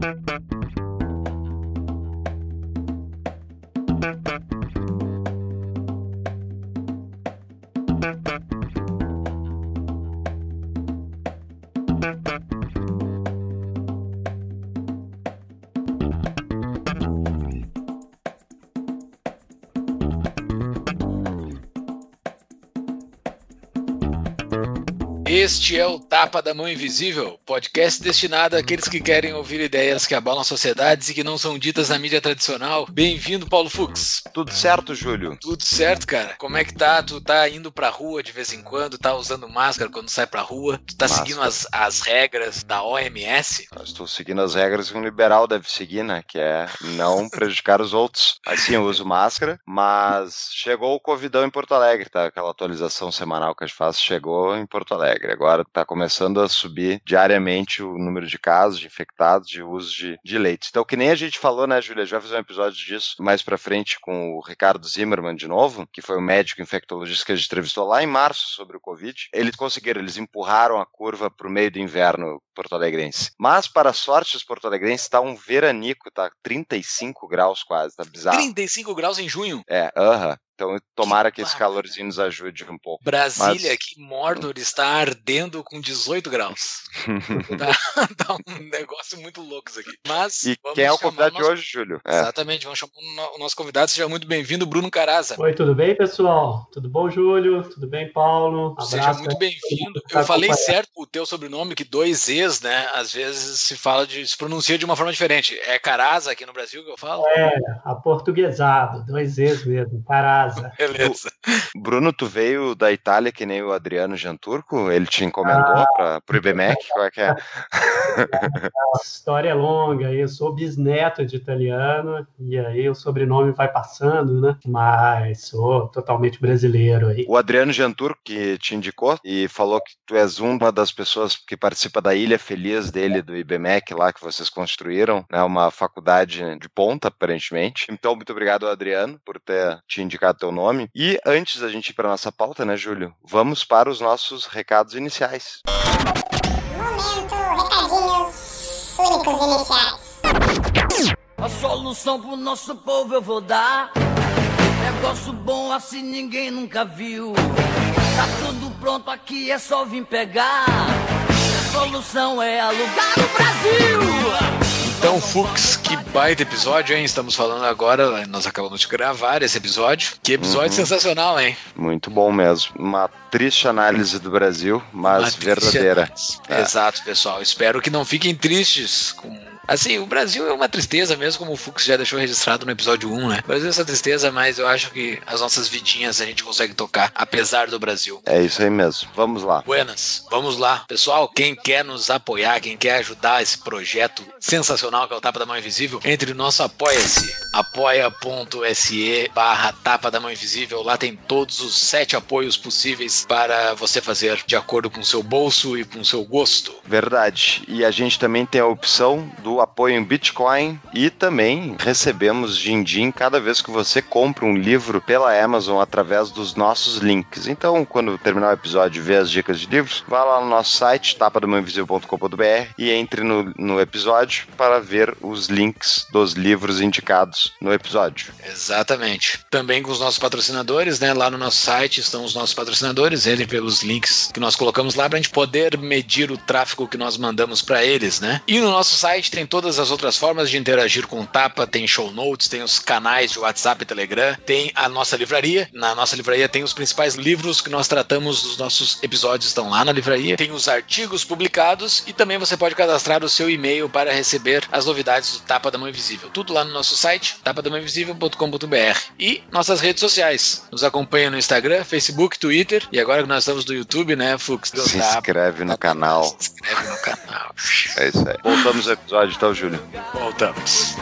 Thank you. Este é o Tapa da Mão Invisível, podcast destinado àqueles que querem ouvir ideias que abalam sociedades e que não são ditas na mídia tradicional. Bem-vindo, Paulo Fux. Tudo certo, Júlio? Tudo certo, cara. Como é que tá? Tu tá indo pra rua de vez em quando, tá usando máscara quando sai pra rua, tu tá máscara. seguindo as, as regras da OMS? Eu estou seguindo as regras que um liberal deve seguir, né? Que é não prejudicar os outros. Assim, eu uso máscara, mas chegou o Covidão em Porto Alegre, tá? Aquela atualização semanal que a gente faz chegou em Porto Alegre. Agora está começando a subir diariamente o número de casos, de infectados, de uso de, de leitos. Então, que nem a gente falou, né, Júlia? Já fazer um episódio disso mais para frente com o Ricardo Zimmermann de novo, que foi o médico infectologista que a gente entrevistou lá em março sobre o Covid. Eles conseguiram, eles empurraram a curva para o meio do inverno porto-alegrense. Mas, para a sorte dos porto-alegrenses, está um veranico, tá 35 graus quase, tá bizarro. 35 graus em junho? É, aham. Uh -huh. Então, tomara que, que esse calorzinho nos ajude um pouco. Brasília, Mas... que Mordor está ardendo com 18 graus. tá, tá, um negócio muito louco isso aqui. Mas e quem é o convidado nosso... de hoje, Júlio? É. Exatamente, vamos chamar o nosso convidado. Seja muito bem-vindo, Bruno Caraza. Oi, tudo bem, pessoal? Tudo bom, Júlio? Tudo bem, Paulo? Abraço, Seja muito bem-vindo. Eu falei certo o teu sobrenome, que dois E's, né? Às vezes se fala de. se pronuncia de uma forma diferente. É Caraza aqui no Brasil que eu falo? É, aportuguesado, dois E's mesmo, Caraza casa. Beleza. Bruno, tu veio da Itália que nem o Adriano Janturco? Ele te encomendou ah. para o IBMEC? Qual é que é? A história é longa. Eu sou bisneto de italiano e aí o sobrenome vai passando, né? Mas sou totalmente brasileiro aí. O Adriano Janturco que te indicou e falou que tu és uma das pessoas que participa da Ilha Feliz dele, do IBMEC lá que vocês construíram, né? Uma faculdade de ponta, aparentemente. Então, muito obrigado, Adriano, por ter te indicado teu nome. E antes da gente ir para nossa pauta, né, Júlio? Vamos para os nossos recados iniciais. Momento, recadinhos únicos iniciais. A solução pro nosso povo eu vou dar. Negócio bom assim ninguém nunca viu. Tá tudo pronto aqui, é só vir pegar. A solução é alugar o Brasil. Então, Fux, que baita episódio, hein? Estamos falando agora, nós acabamos de gravar esse episódio. Que episódio uhum. sensacional, hein? Muito bom mesmo. Uma triste análise do Brasil, mas verdadeira. É. Exato, pessoal. Espero que não fiquem tristes com Assim, o Brasil é uma tristeza mesmo, como o Fux já deixou registrado no episódio 1, né? O Brasil é essa tristeza, mas eu acho que as nossas vidinhas a gente consegue tocar, apesar do Brasil. É isso aí mesmo. Vamos lá. Buenas, vamos lá. Pessoal, quem quer nos apoiar, quem quer ajudar esse projeto sensacional que é o Tapa da Mão Invisível, entre no nosso Apoia-se, apoia.se barra Tapa da Mão Invisível. Lá tem todos os sete apoios possíveis para você fazer de acordo com o seu bolso e com o seu gosto. Verdade. E a gente também tem a opção do apoio em Bitcoin e também recebemos din-din cada vez que você compra um livro pela Amazon através dos nossos links. Então, quando terminar o episódio e ver as dicas de livros, vá lá no nosso site, tapadomainvisível.com.br e entre no, no episódio para ver os links dos livros indicados no episódio. Exatamente. Também com os nossos patrocinadores, né? Lá no nosso site estão os nossos patrocinadores, ele pelos links que nós colocamos lá para a gente poder medir o tráfego que nós mandamos para eles, né? E no nosso site tem todas as outras formas de interagir com o Tapa, tem show notes, tem os canais de WhatsApp e Telegram, tem a nossa livraria. Na nossa livraria tem os principais livros que nós tratamos dos nossos episódios, estão lá na livraria. Tem os artigos publicados e também você pode cadastrar o seu e-mail para receber as novidades do Tapa da Mão Invisível. Tudo lá no nosso site, tapadamãoinvisível.com.br. E nossas redes sociais. Nos acompanha no Instagram, Facebook, Twitter e agora que nós estamos no YouTube, né, Fux? Se inscreve no canal. Se inscreve no canal. É isso aí. Voltamos ao episódio então, Júlio? Voltamos.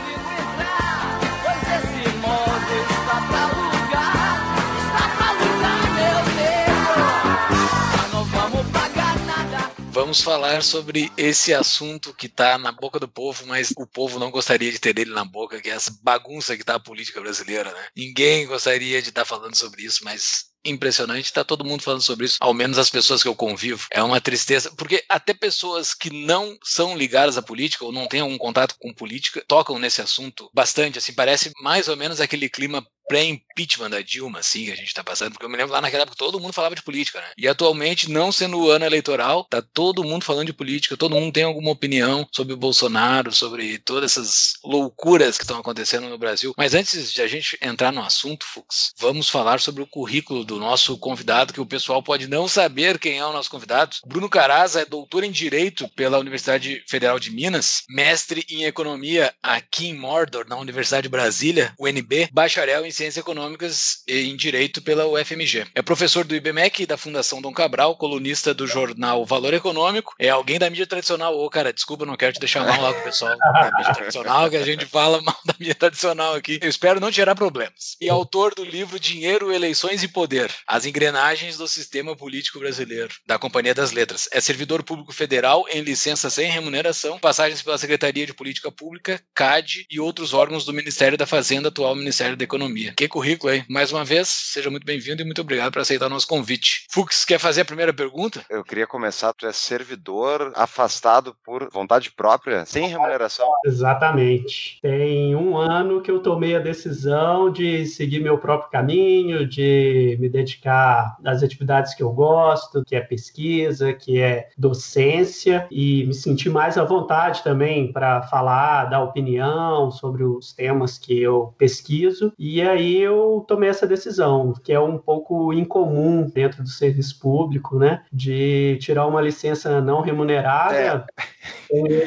Vamos falar sobre esse assunto que está na boca do povo, mas o povo não gostaria de ter ele na boca, que é essa bagunça que está a política brasileira, né? Ninguém gostaria de estar tá falando sobre isso, mas impressionante, tá todo mundo falando sobre isso, ao menos as pessoas que eu convivo. É uma tristeza, porque até pessoas que não são ligadas à política ou não têm algum contato com política tocam nesse assunto bastante, assim, parece mais ou menos aquele clima pré-impeachment da Dilma, assim, que a gente tá passando, porque eu me lembro lá naquela época todo mundo falava de política, né? E atualmente, não sendo o ano eleitoral, tá todo mundo falando de política, todo mundo tem alguma opinião sobre o Bolsonaro, sobre todas essas loucuras que estão acontecendo no Brasil. Mas antes de a gente entrar no assunto, Fux, vamos falar sobre o currículo do nosso convidado, que o pessoal pode não saber quem é o nosso convidado. Bruno Caraza é doutor em Direito pela Universidade Federal de Minas, mestre em Economia aqui em Mordor, na Universidade de Brasília, UNB, bacharel em Ciências Econômicas e em Direito pela UFMG. É professor do IBMEC e da Fundação Dom Cabral, colunista do jornal Valor Econômico. É alguém da mídia tradicional. Ô, cara, desculpa, não quero te deixar mal lá com o pessoal da mídia tradicional, que a gente fala mal da mídia tradicional aqui. Eu espero não gerar problemas. E autor do livro Dinheiro, Eleições e Poder: As Engrenagens do Sistema Político Brasileiro, da Companhia das Letras. É servidor público federal em licença sem remuneração, passagens pela Secretaria de Política Pública, CAD e outros órgãos do Ministério da Fazenda, atual Ministério da Economia. Que currículo aí. Mais uma vez, seja muito bem-vindo e muito obrigado por aceitar o nosso convite. Fux, quer fazer a primeira pergunta? Eu queria começar, tu é servidor afastado por vontade própria, sem remuneração? Exatamente. Tem um ano que eu tomei a decisão de seguir meu próprio caminho, de me dedicar às atividades que eu gosto, que é pesquisa, que é docência, e me sentir mais à vontade também para falar, dar opinião sobre os temas que eu pesquiso. E aí aí eu tomei essa decisão, que é um pouco incomum dentro do serviço público, né? De tirar uma licença não remunerada. É.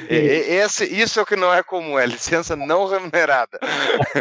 Esse, isso é o que não é comum, é licença não remunerada.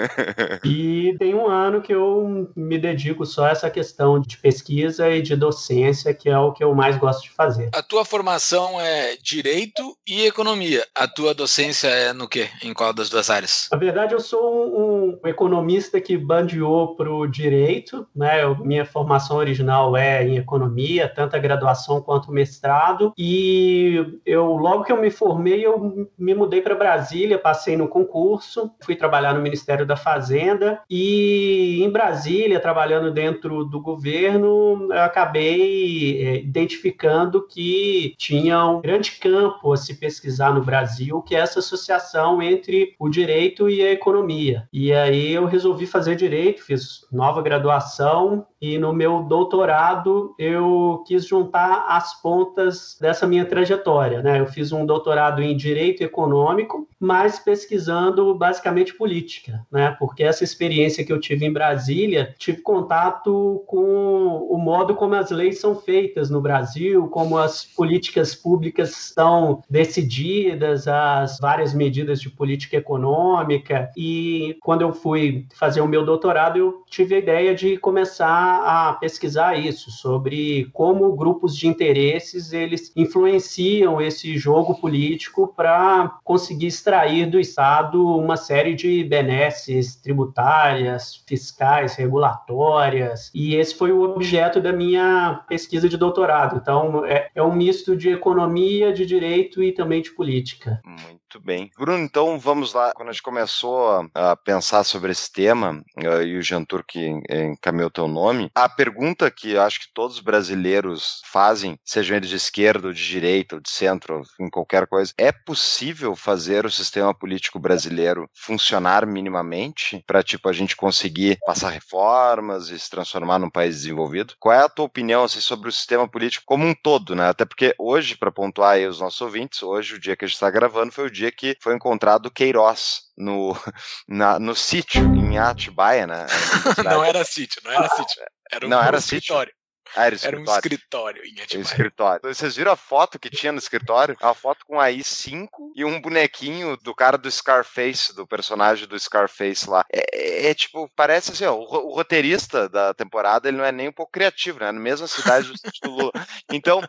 e tem um ano que eu me dedico só a essa questão de pesquisa e de docência, que é o que eu mais gosto de fazer. A tua formação é direito e economia. A tua docência é no quê? Em qual das duas áreas? Na verdade, eu sou um, um economista que bandeou para o direito, né? Eu, minha formação original é em economia, tanto a graduação quanto o mestrado, e eu logo que eu me formei, eu me mudei para Brasília, passei no concurso, fui trabalhar no Ministério da Fazenda e em Brasília, trabalhando dentro do governo, acabei é, identificando que tinha um grande campo a se pesquisar no Brasil, que é essa associação entre o direito e a economia. E aí eu resolvi fazer direito fiz nova graduação e no meu doutorado eu quis juntar as pontas dessa minha trajetória, né? Eu fiz um doutorado em direito econômico, mas pesquisando basicamente política, né? Porque essa experiência que eu tive em Brasília, tive contato com o modo como as leis são feitas no Brasil, como as políticas públicas estão decididas, as várias medidas de política econômica e quando eu fui fazer o meu doutorado, eu tive a ideia de começar a pesquisar isso, sobre como grupos de interesses eles influenciam esse jogo político para conseguir extrair do Estado uma série de benesses tributárias, fiscais, regulatórias, e esse foi o objeto da minha pesquisa de doutorado. Então, é, é um misto de economia, de direito e também de política. Muito muito bem. Bruno, então vamos lá. Quando a gente começou a pensar sobre esse tema, eh, e o Jantur que encaminhou teu nome, a pergunta que eu acho que todos os brasileiros fazem, sejam eles de esquerda, ou de direita, ou de centro, em qualquer coisa, é possível fazer o sistema político brasileiro funcionar minimamente para, tipo, a gente conseguir passar reformas e se transformar num país desenvolvido? Qual é a tua opinião assim, sobre o sistema político como um todo, né? Até porque hoje, para pontuar aí os nossos ouvintes, hoje, o dia que a gente está gravando, foi o dia dia que foi encontrado Queiroz no, na, no sítio, em Atibaia, né? não era sítio, não era sítio. Era um, não, era escritório. Ah, era, era, um escritório em Atibaia. escritório. Vocês viram a foto que tinha no escritório? A foto com a I5 e um bonequinho do cara do Scarface, do personagem do Scarface lá. É, é, é tipo, parece assim, ó, o, o, roteirista da temporada, ele não é nem um pouco criativo, né? Na mesma cidade do Lula. Então,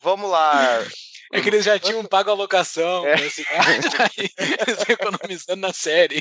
vamos lá. É que eles já tinham pago a locação é. cidade, eles economizando na série.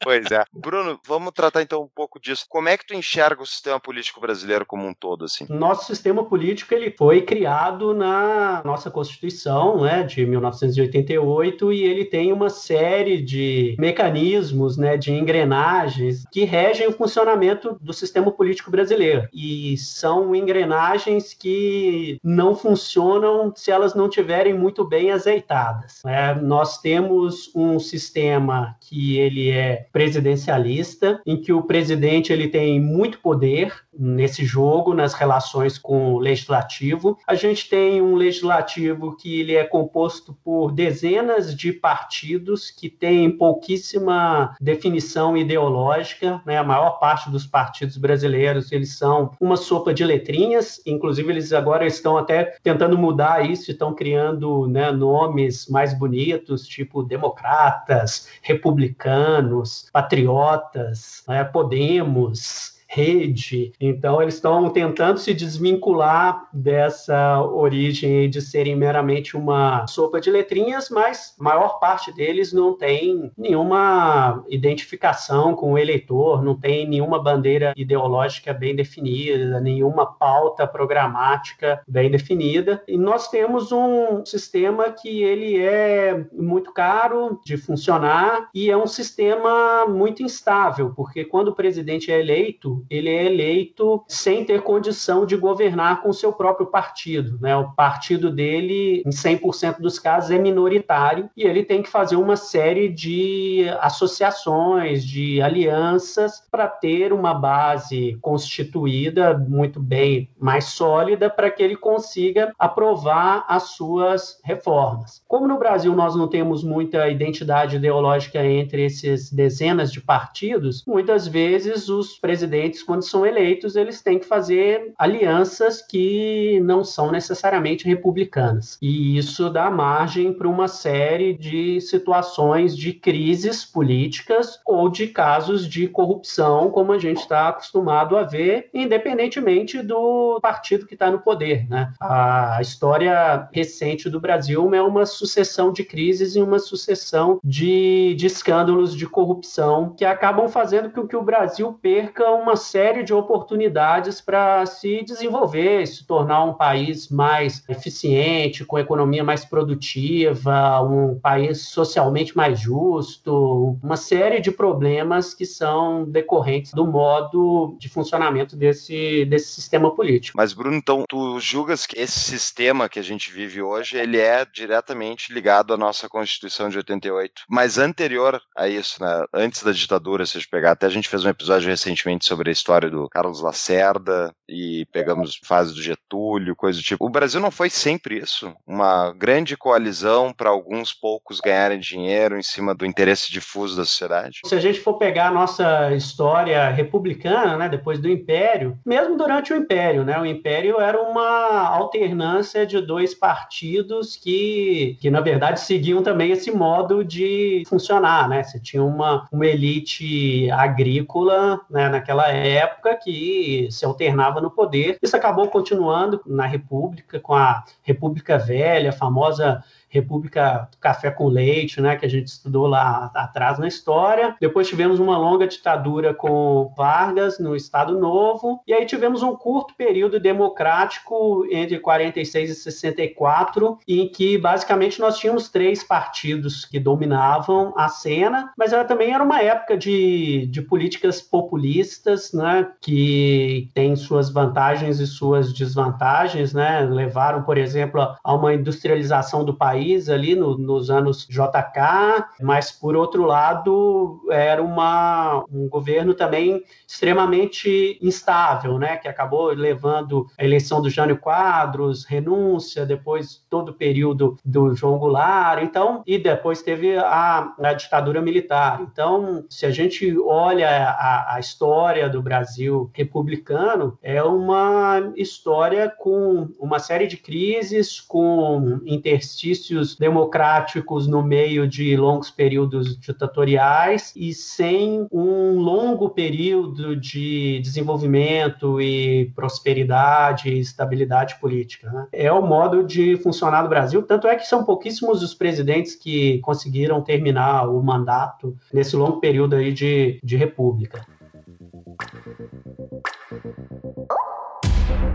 Pois é. Bruno, vamos tratar então um pouco disso. Como é que tu enxerga o sistema político brasileiro como um todo, assim? Nosso sistema político ele foi criado na nossa Constituição, né, de 1988, e ele tem uma série de mecanismos, né, de engrenagens que regem o funcionamento do sistema político brasileiro. E são engrenagens que não funcionam se elas não tiverem muito bem azeitadas. Né? Nós temos um sistema que ele é presidencialista, em que o presidente ele tem muito poder nesse jogo, nas relações com o legislativo. A gente tem um legislativo que ele é composto por dezenas de partidos que têm pouquíssima definição ideológica, né? A maior parte dos partidos brasileiros, eles são uma sopa de letrinhas, inclusive eles agora estão até tentando mudar isso, estão criando né, nomes mais bonitos, tipo democratas, republicanos, patriotas, né, Podemos, rede. Então, eles estão tentando se desvincular dessa origem de serem meramente uma sopa de letrinhas, mas a maior parte deles não tem nenhuma identificação com o eleitor, não tem nenhuma bandeira ideológica bem definida, nenhuma pauta programática bem definida. E nós temos um sistema que ele é muito caro de funcionar e é um sistema muito instável, porque quando o presidente é eleito, ele é eleito sem ter condição de governar com seu próprio partido. Né? O partido dele, em 100% dos casos, é minoritário e ele tem que fazer uma série de associações, de alianças para ter uma base constituída muito bem mais sólida para que ele consiga aprovar as suas reformas. Como no Brasil nós não temos muita identidade ideológica entre esses dezenas de partidos, muitas vezes os presidentes quando são eleitos, eles têm que fazer alianças que não são necessariamente republicanas. E isso dá margem para uma série de situações de crises políticas ou de casos de corrupção, como a gente está acostumado a ver, independentemente do partido que está no poder. Né? A história recente do Brasil é uma sucessão de crises e uma sucessão de, de escândalos de corrupção que acabam fazendo com que o Brasil perca uma série de oportunidades para se desenvolver, se tornar um país mais eficiente, com economia mais produtiva, um país socialmente mais justo, uma série de problemas que são decorrentes do modo de funcionamento desse, desse sistema político. Mas, Bruno, então, tu julgas que esse sistema que a gente vive hoje, ele é diretamente ligado à nossa Constituição de 88, mas anterior a isso, né, antes da ditadura, se a gente pegar, até a gente fez um episódio recentemente sobre a história do Carlos Lacerda e pegamos fase do Getúlio, coisa do tipo. O Brasil não foi sempre isso. Uma grande coalizão para alguns poucos ganharem dinheiro em cima do interesse difuso da sociedade. Se a gente for pegar a nossa história republicana, né, depois do Império, mesmo durante o Império, né, o Império era uma alternância de dois partidos que, que na verdade seguiam também esse modo de funcionar, né? Você tinha uma, uma elite agrícola, né, naquela época que se alternava no poder. Isso acabou continuando na República, com a República Velha, a famosa República Café com Leite, né, que a gente estudou lá atrás na história. Depois tivemos uma longa ditadura com Vargas no Estado Novo, e aí tivemos um curto período democrático entre 46 e 64, em que basicamente nós tínhamos três partidos que dominavam a cena, mas ela também era uma época de, de políticas populistas, né, que tem suas vantagens e suas desvantagens, né, levaram, por exemplo, a uma industrialização do país país ali no, nos anos JK, mas por outro lado era uma, um governo também extremamente instável, né, que acabou levando a eleição do Jânio Quadros, renúncia, depois todo o período do João Goulart, então e depois teve a, a ditadura militar. Então, se a gente olha a, a história do Brasil republicano, é uma história com uma série de crises, com interstícios democráticos no meio de longos períodos ditatoriais e sem um longo período de desenvolvimento e prosperidade e estabilidade política. Né? É o modo de funcionar no Brasil, tanto é que são pouquíssimos os presidentes que conseguiram terminar o mandato nesse longo período aí de, de república.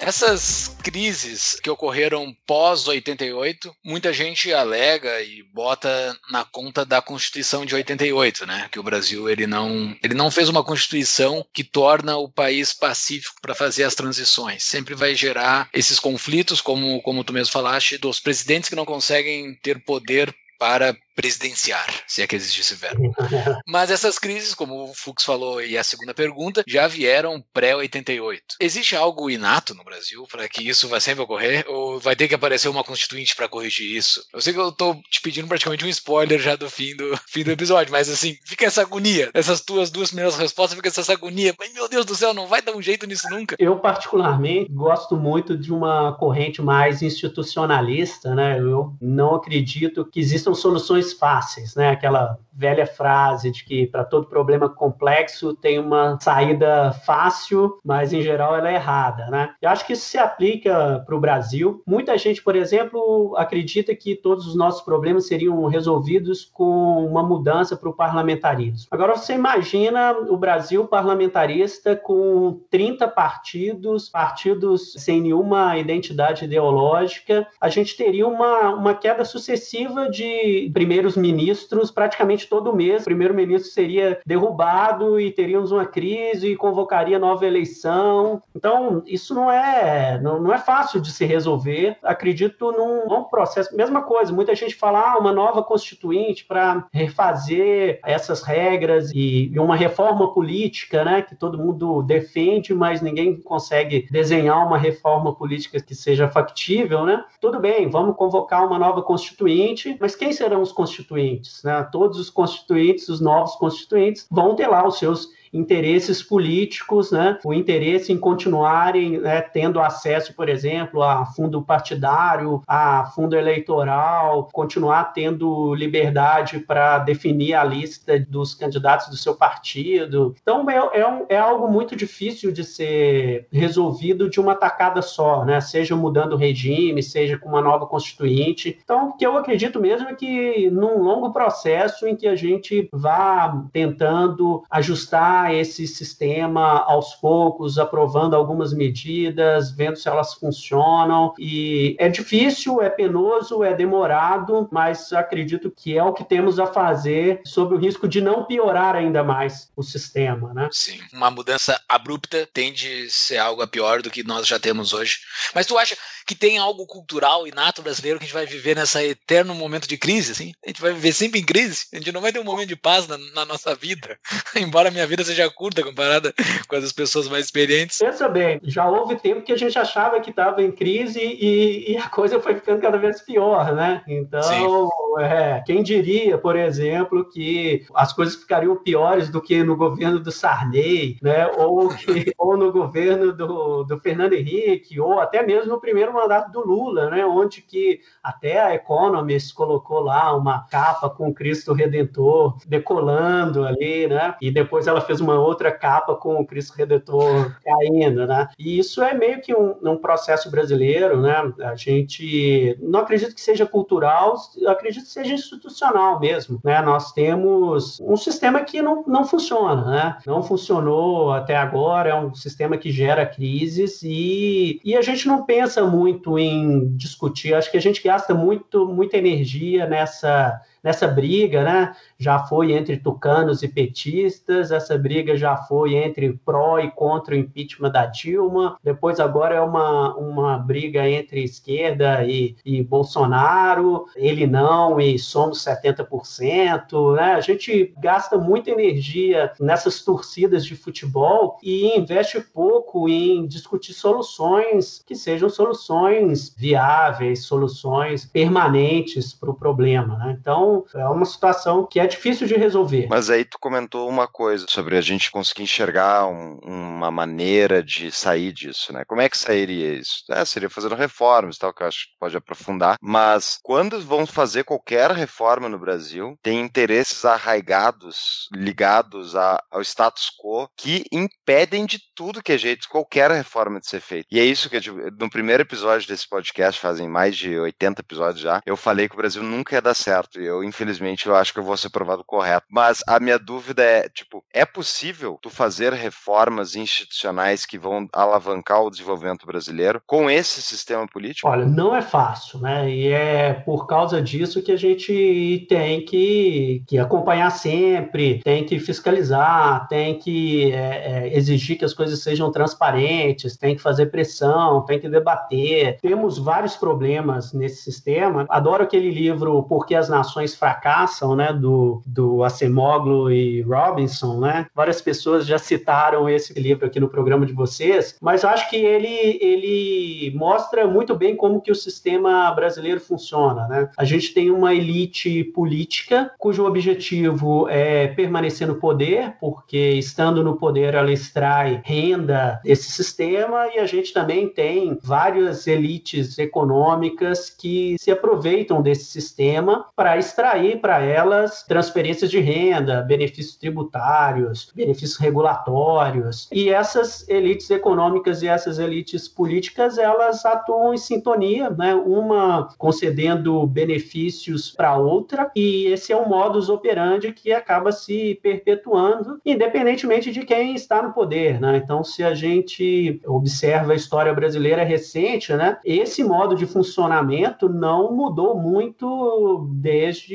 Essas crises que ocorreram pós 88, muita gente alega e bota na conta da Constituição de 88, né? Que o Brasil ele não, ele não fez uma Constituição que torna o país pacífico para fazer as transições. Sempre vai gerar esses conflitos, como como tu mesmo falaste, dos presidentes que não conseguem ter poder para presidenciar, se é que existe esse verbo. Mas essas crises, como o Fux falou e a segunda pergunta, já vieram pré-88. Existe algo inato no Brasil para que isso vai sempre ocorrer? Ou vai ter que aparecer uma constituinte para corrigir isso? Eu sei que eu tô te pedindo praticamente um spoiler já do fim do, fim do episódio, mas assim, fica essa agonia. Essas tuas duas primeiras respostas, fica essa agonia. Mas, meu Deus do céu, não vai dar um jeito nisso nunca. Eu, particularmente, gosto muito de uma corrente mais institucionalista, né? Eu não acredito que existam soluções fáceis, né? Aquela velha frase de que para todo problema complexo tem uma saída fácil, mas em geral ela é errada, né? Eu acho que isso se aplica para o Brasil. Muita gente, por exemplo, acredita que todos os nossos problemas seriam resolvidos com uma mudança para o parlamentarismo. Agora você imagina o Brasil parlamentarista com 30 partidos, partidos sem nenhuma identidade ideológica, a gente teria uma, uma queda sucessiva de primeiros ministros praticamente todo mês. O primeiro-ministro seria derrubado e teríamos uma crise e convocaria nova eleição. Então, isso não é, não, não é fácil de se resolver. Acredito num longo processo. Mesma coisa, muita gente fala ah, uma nova constituinte para refazer essas regras e, e uma reforma política, né, que todo mundo defende, mas ninguém consegue desenhar uma reforma política que seja factível, né? Tudo bem, vamos convocar uma nova constituinte, mas quem serão os constituintes, né? Todos os constituintes, os novos constituintes, vão ter lá os seus interesses políticos, né? o interesse em continuarem né, tendo acesso, por exemplo, a fundo partidário, a fundo eleitoral, continuar tendo liberdade para definir a lista dos candidatos do seu partido. Então, é, é, um, é, algo muito difícil de ser resolvido de uma tacada só, né? seja mudando o regime, seja com uma nova constituinte. Então, o que eu acredito mesmo é que num longo processo em que a gente vá tentando ajustar esse sistema aos poucos, aprovando algumas medidas, vendo se elas funcionam. E é difícil, é penoso, é demorado, mas acredito que é o que temos a fazer sob o risco de não piorar ainda mais o sistema, né? Sim, uma mudança abrupta tende a ser algo pior do que nós já temos hoje. Mas tu acha que tem algo cultural inato brasileiro que a gente vai viver nessa eterno momento de crise, assim? A gente vai viver sempre em crise, a gente não vai ter um momento de paz na, na nossa vida, embora a minha vida seja curta comparada com as pessoas mais experientes. Pensa bem, já houve tempo que a gente achava que estava em crise e, e, a coisa foi ficando cada vez pior, né? Então, é, quem diria, por exemplo, que as coisas ficariam piores do que no governo do Sarney, né? Ou, que, ou no governo do, do Fernando Henrique, ou até mesmo no primeiro mandato do Lula, né? Onde que até a Economist colocou lá uma capa com Cristo Redentor decolando ali, né? E depois ela fez uma outra capa com o Cristo Redentor caindo, né? E isso é meio que um, um processo brasileiro, né? A gente não acredito que seja cultural, acredito que seja institucional mesmo, né? Nós temos um sistema que não, não funciona, né? Não funcionou até agora, é um sistema que gera crises e, e a gente não pensa muito em discutir, acho que a gente gasta muito, muita energia nessa nessa briga, né? Já foi entre tucanos e petistas, essa briga já foi entre pró e contra o impeachment da Dilma, depois agora é uma, uma briga entre esquerda e, e Bolsonaro, ele não e somos 70%, né? A gente gasta muita energia nessas torcidas de futebol e investe pouco em discutir soluções que sejam soluções viáveis, soluções permanentes para o problema, né? Então, é uma situação que é difícil de resolver. Mas aí tu comentou uma coisa sobre a gente conseguir enxergar um, uma maneira de sair disso, né? Como é que sairia isso? É, seria fazendo reformas tal, que eu acho que pode aprofundar. Mas quando vão fazer qualquer reforma no Brasil, tem interesses arraigados, ligados a, ao status quo, que impedem de tudo que é jeito, qualquer reforma de ser feita. E é isso que, tipo, no primeiro episódio desse podcast, fazem mais de 80 episódios já, eu falei que o Brasil nunca ia dar certo. E eu, infelizmente, eu acho que eu vou ser provado correto. Mas a minha dúvida é, tipo, é possível tu fazer reformas institucionais que vão alavancar o desenvolvimento brasileiro com esse sistema político? Olha, não é fácil, né? E é por causa disso que a gente tem que, que acompanhar sempre, tem que fiscalizar, tem que é, é, exigir que as coisas sejam transparentes, tem que fazer pressão, tem que debater. Temos vários problemas nesse sistema. Adoro aquele livro Por que as Nações Fracassam, né? Do, do Acemoglu e Robinson, né? Várias pessoas já citaram esse livro aqui no programa de vocês, mas acho que ele, ele mostra muito bem como que o sistema brasileiro funciona, né? A gente tem uma elite política cujo objetivo é permanecer no poder, porque estando no poder ela extrai renda desse sistema e a gente também tem várias elites econômicas que se aproveitam desse sistema para extrair para elas transferências de renda, benefícios tributários, benefícios regulatórios. E essas elites econômicas e essas elites políticas, elas atuam em sintonia, né? Uma concedendo benefícios para outra, e esse é um modus operandi que acaba se perpetuando, independentemente de quem está no poder, né? Então, se a gente observa a história brasileira recente, né? Esse modo de funcionamento não mudou muito desde,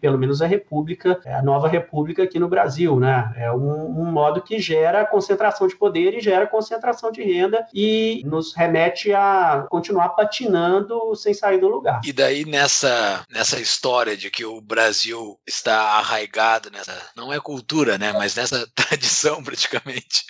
pelo menos, a República, a nova República aqui no Brasil, né? É um, um modo que gera concentração de poder e gera concentração de renda e nos remete a continuar patinando sem sair do lugar. E daí nessa nessa história de que o Brasil está arraigado nessa não é cultura, né, mas nessa tradição praticamente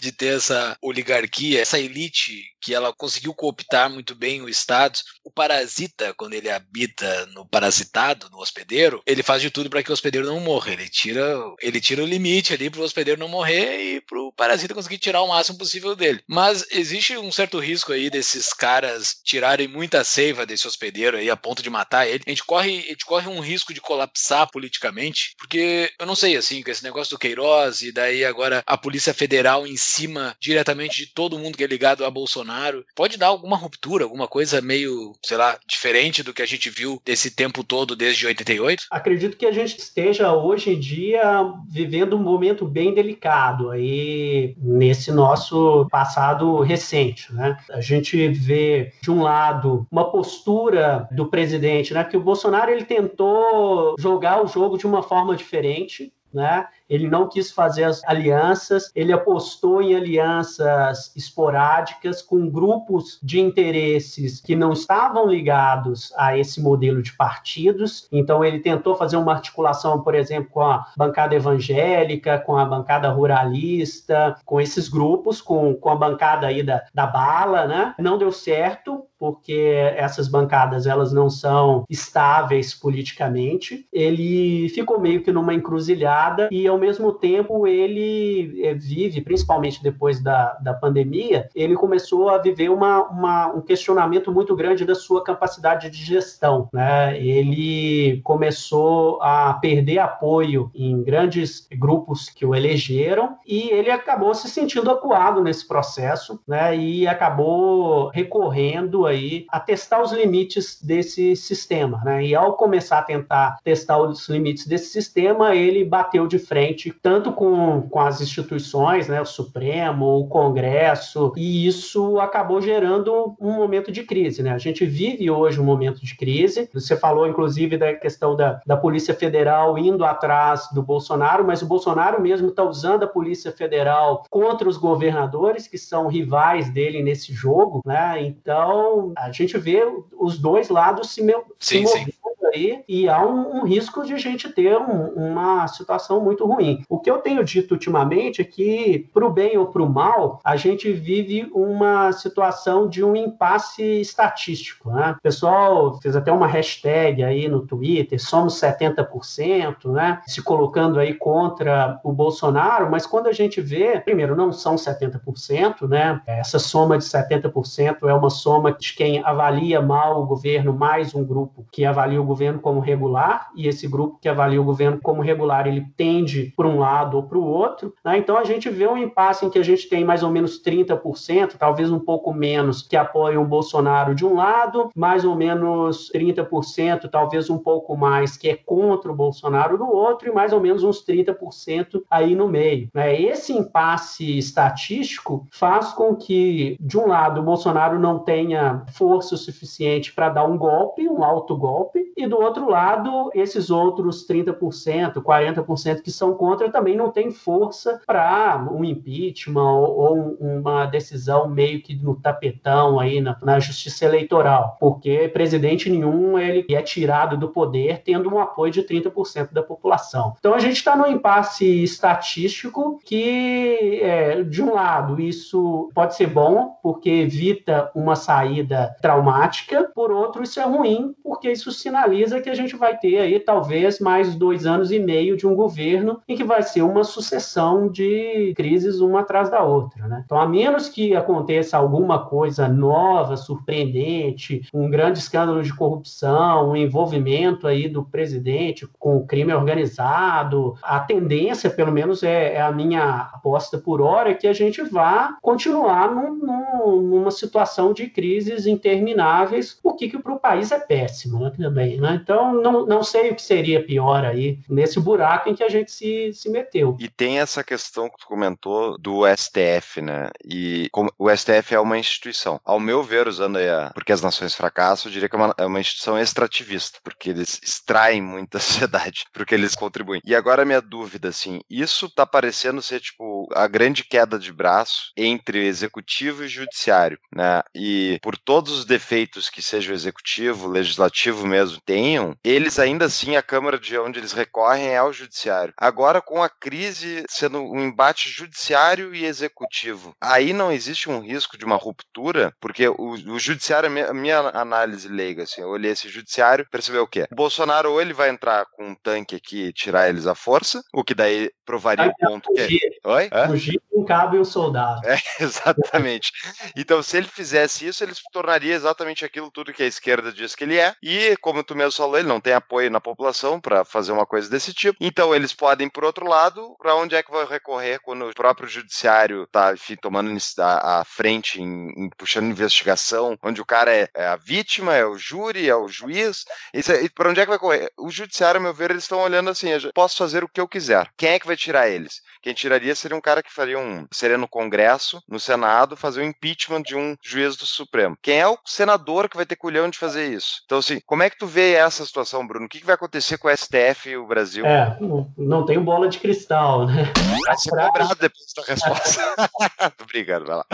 de ter essa oligarquia, essa elite que ela conseguiu cooptar muito bem o Estado. O parasita, quando ele habita no parasitado, no hospedeiro, ele faz de tudo para que o hospedeiro não morra. Ele tira, ele tira o limite ali para o hospedeiro não morrer e para o parasita conseguir tirar o máximo possível dele. Mas existe um certo risco aí desses caras tirarem muita seiva desse hospedeiro aí a ponto de matar ele. A gente corre, a gente corre um risco de colapsar politicamente, porque eu não sei assim, com esse negócio do Queiroz e daí agora a Polícia Federal em cima diretamente de todo mundo que é ligado a Bolsonaro, pode dar alguma ruptura, alguma coisa meio, sei lá, diferente do que a gente viu desse tempo todo desde 88? Acredito que a gente esteja hoje em dia vivendo um momento bem delicado aí nesse nosso passado recente, né? A gente vê de um lado uma postura do presidente, né, que o Bolsonaro ele tentou jogar o jogo de uma forma diferente, né? Ele não quis fazer as alianças, ele apostou em alianças esporádicas com grupos de interesses que não estavam ligados a esse modelo de partidos. Então, ele tentou fazer uma articulação, por exemplo, com a bancada evangélica, com a bancada ruralista, com esses grupos, com, com a bancada aí da, da bala, né? Não deu certo, porque essas bancadas elas não são estáveis politicamente. Ele ficou meio que numa encruzilhada e, ao mesmo tempo, ele eh, vive, principalmente depois da, da pandemia, ele começou a viver uma, uma, um questionamento muito grande da sua capacidade de gestão. Né? Ele começou a perder apoio em grandes grupos que o elegeram e ele acabou se sentindo acuado nesse processo né? e acabou recorrendo aí a testar os limites desse sistema, né? E ao começar a tentar testar os limites desse sistema, ele bateu de frente tanto com, com as instituições, né, o Supremo, o Congresso, e isso acabou gerando um momento de crise, né? A gente vive hoje um momento de crise. Você falou, inclusive, da questão da, da Polícia Federal indo atrás do Bolsonaro, mas o Bolsonaro mesmo está usando a Polícia Federal contra os governadores, que são rivais dele nesse jogo, né? Então, a gente vê os dois lados se, se movendo aí e há um, um, risco de gente ter um, uma situação muito ruim. O que eu tenho dito ultimamente é que, para o bem ou para o mal, a gente vive uma situação de um impasse estatístico. Né? O pessoal fez até uma hashtag aí no Twitter, somos 70%, né? se colocando aí contra o Bolsonaro, mas quando a gente vê, primeiro, não são 70%, né? essa soma de 70% é uma soma de quem avalia mal o governo mais um grupo que avalia o governo como regular, e esse grupo que avalia o governo como regular, ele tende para um lado ou para o outro. Né? Então a gente vê um impasse em que a gente tem mais ou menos 30%, talvez um pouco menos, que apoiam o Bolsonaro de um lado, mais ou menos 30%, talvez um pouco mais, que é contra o Bolsonaro do outro, e mais ou menos uns 30% aí no meio. Né? Esse impasse estatístico faz com que, de um lado, o Bolsonaro não tenha força suficiente para dar um golpe, um alto golpe, e do outro lado, esses outros 30%, 40% que são contra também não têm força para um impeachment ou, uma decisão meio que no tapetão aí na, na, justiça eleitoral, porque presidente nenhum ele é tirado do poder tendo um apoio de 30% da população. Então a gente está no impasse estatístico que, é, de um lado, isso pode ser bom porque evita uma saída traumática, por outro, isso é ruim porque isso sinaliza que a gente vai ter aí talvez mais dois anos e meio de um governo em que vai ser uma sucessão de crises uma atrás da outra. Né? Então, a menos que aconteça alguma coisa nova, surpreendente, um grande escândalo de corrupção, um envolvimento aí do presidente com o crime organizado, a tendência, pelo menos é, é a minha aposta por hora, é que a gente vá continuar num, num, numa situação de crises intermináveis, o que, que para o país é péssimo né, também. Né? Então, não, não sei o que seria pior aí nesse buraco em que a gente se, se meteu. E tem essa questão que tu comentou do STF, né? E como o STF é uma instituição. Ao meu ver, usando a Porque as Nações Fracassam, eu diria que é uma, é uma instituição extrativista, porque eles extraem muita sociedade porque eles contribuem. E agora minha dúvida, assim, isso tá parecendo ser, tipo, a grande queda de braço entre executivo e judiciário, né? E por todos os defeitos que seja o executivo, legislativo mesmo tenham, eles ainda assim, a Câmara de onde eles recorrem é ao Judiciário. Agora, com a crise sendo um embate judiciário e executivo, aí não existe um risco de uma ruptura, porque o, o Judiciário, a minha, a minha, análise leiga, assim, eu olhei esse Judiciário, percebeu o quê? O Bolsonaro ou ele vai entrar com um tanque aqui e tirar eles à força, o que daí provaria o ponto que... É Oi? Fugir com cabo e o soldado. É, exatamente. Então, se ele fizesse isso, ele se tornaria exatamente aquilo tudo que a esquerda diz que ele é, e, como tu mesmo falou, ele não tem apoio na população para fazer uma coisa desse tipo. Então eles podem, por outro lado, para onde é que vai recorrer quando o próprio judiciário está tomando a, a frente, em, em, puxando investigação, onde o cara é, é, a vítima, é o júri, é o juiz. É, para onde é que vai correr? O judiciário, a meu ver, eles estão olhando assim: eu posso fazer o que eu quiser. Quem é que vai tirar eles? Quem tiraria seria um cara que faria um. seria no Congresso, no Senado, fazer um impeachment de um juiz do Supremo. Quem é o senador que vai ter culhão de fazer isso? Então, assim, como é que tu vê essa situação, Bruno? O que, vai acontecer com o STF e o Brasil? É, não, não tenho bola de cristal, né? Vai ser cobrado depois da resposta. Obrigado, vai lá.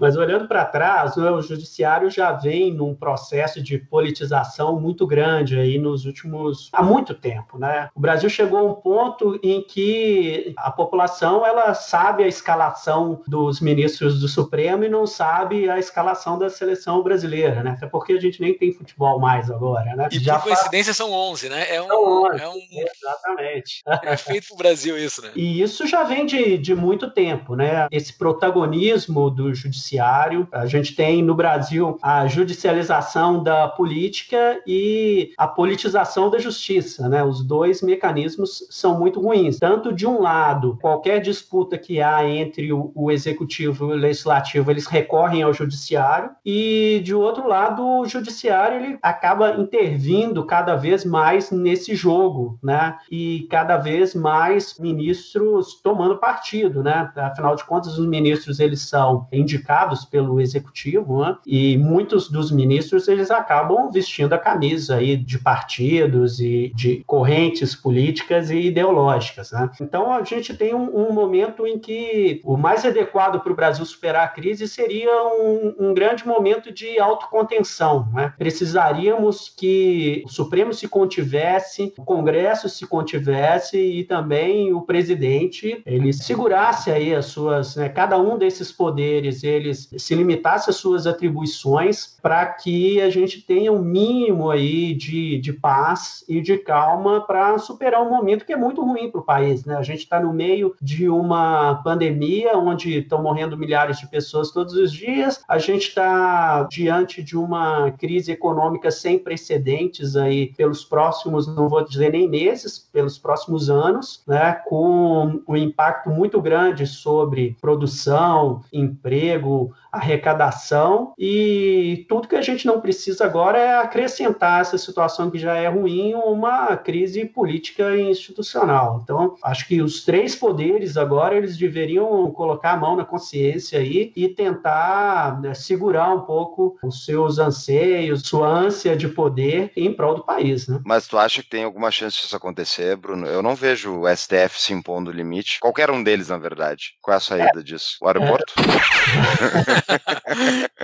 Mas olhando para trás, o judiciário já vem num processo de politização muito grande aí nos últimos há muito tempo, né? O Brasil chegou a um ponto em que a população ela sabe a escalação dos ministros do Supremo e não sabe a escalação da seleção brasileira, né? Até porque a gente nem tem futebol mais agora, né? E já por coincidência são 11, né? É um, São 11, é um Exatamente. é feito pro Brasil isso, né? E isso já vem de, de muito tempo, né? Esse protagonismo do judiciário. A gente tem no Brasil a judicialização da política e a politização da justiça, né? Os dois mecanismos são muito ruins. Tanto de um lado, qualquer disputa que há entre o, o executivo e o legislativo, eles recorrem ao judiciário, e de outro lado, o judiciário ele acaba intervindo cada vez mais nesse jogo, né? E cada vez mais ministros tomando partido, né? Afinal de contas, os ministros eles são indicados pelo executivo, né? E muitos dos ministros eles acabam vestindo a camisa aí de partidos e de correntes políticas e ideológicas, né? Então a gente tem um, um momento em que o mais adequado para o Brasil superar a crise seria um, um grande momento de autocontenção, né? Precisaríamos que o Supremo se contivesse, o Congresso se contivesse e também o presidente ele segurasse aí as suas, né, cada um desses poderes eles se limitasse às suas atribuições para que a gente tenha um mínimo aí de, de paz e de calma para superar um momento que é muito ruim para o país, né? A gente está no meio de uma pandemia onde estão morrendo milhares de pessoas todos os dias, a gente está diante de uma crise econômica sem precedentes aí pelos próximos, não vou dizer nem meses, pelos próximos anos, né? Com um impacto muito grande sobre produção, emprego, arrecadação e tudo que a gente não precisa agora é acrescentar essa situação que já é ruim uma crise política e institucional. Então, acho que os três poderes agora eles deveriam colocar a mão na consciência aí e tentar né, segurar um pouco os seus anseios, sua ânsia de poder em prol do país, né? Mas tu acha que tem alguma chance disso acontecer, Bruno? Eu não vejo o STF se impondo limite. Qualquer um deles, na verdade. Qual é a saída é. disso? O aeroporto? É.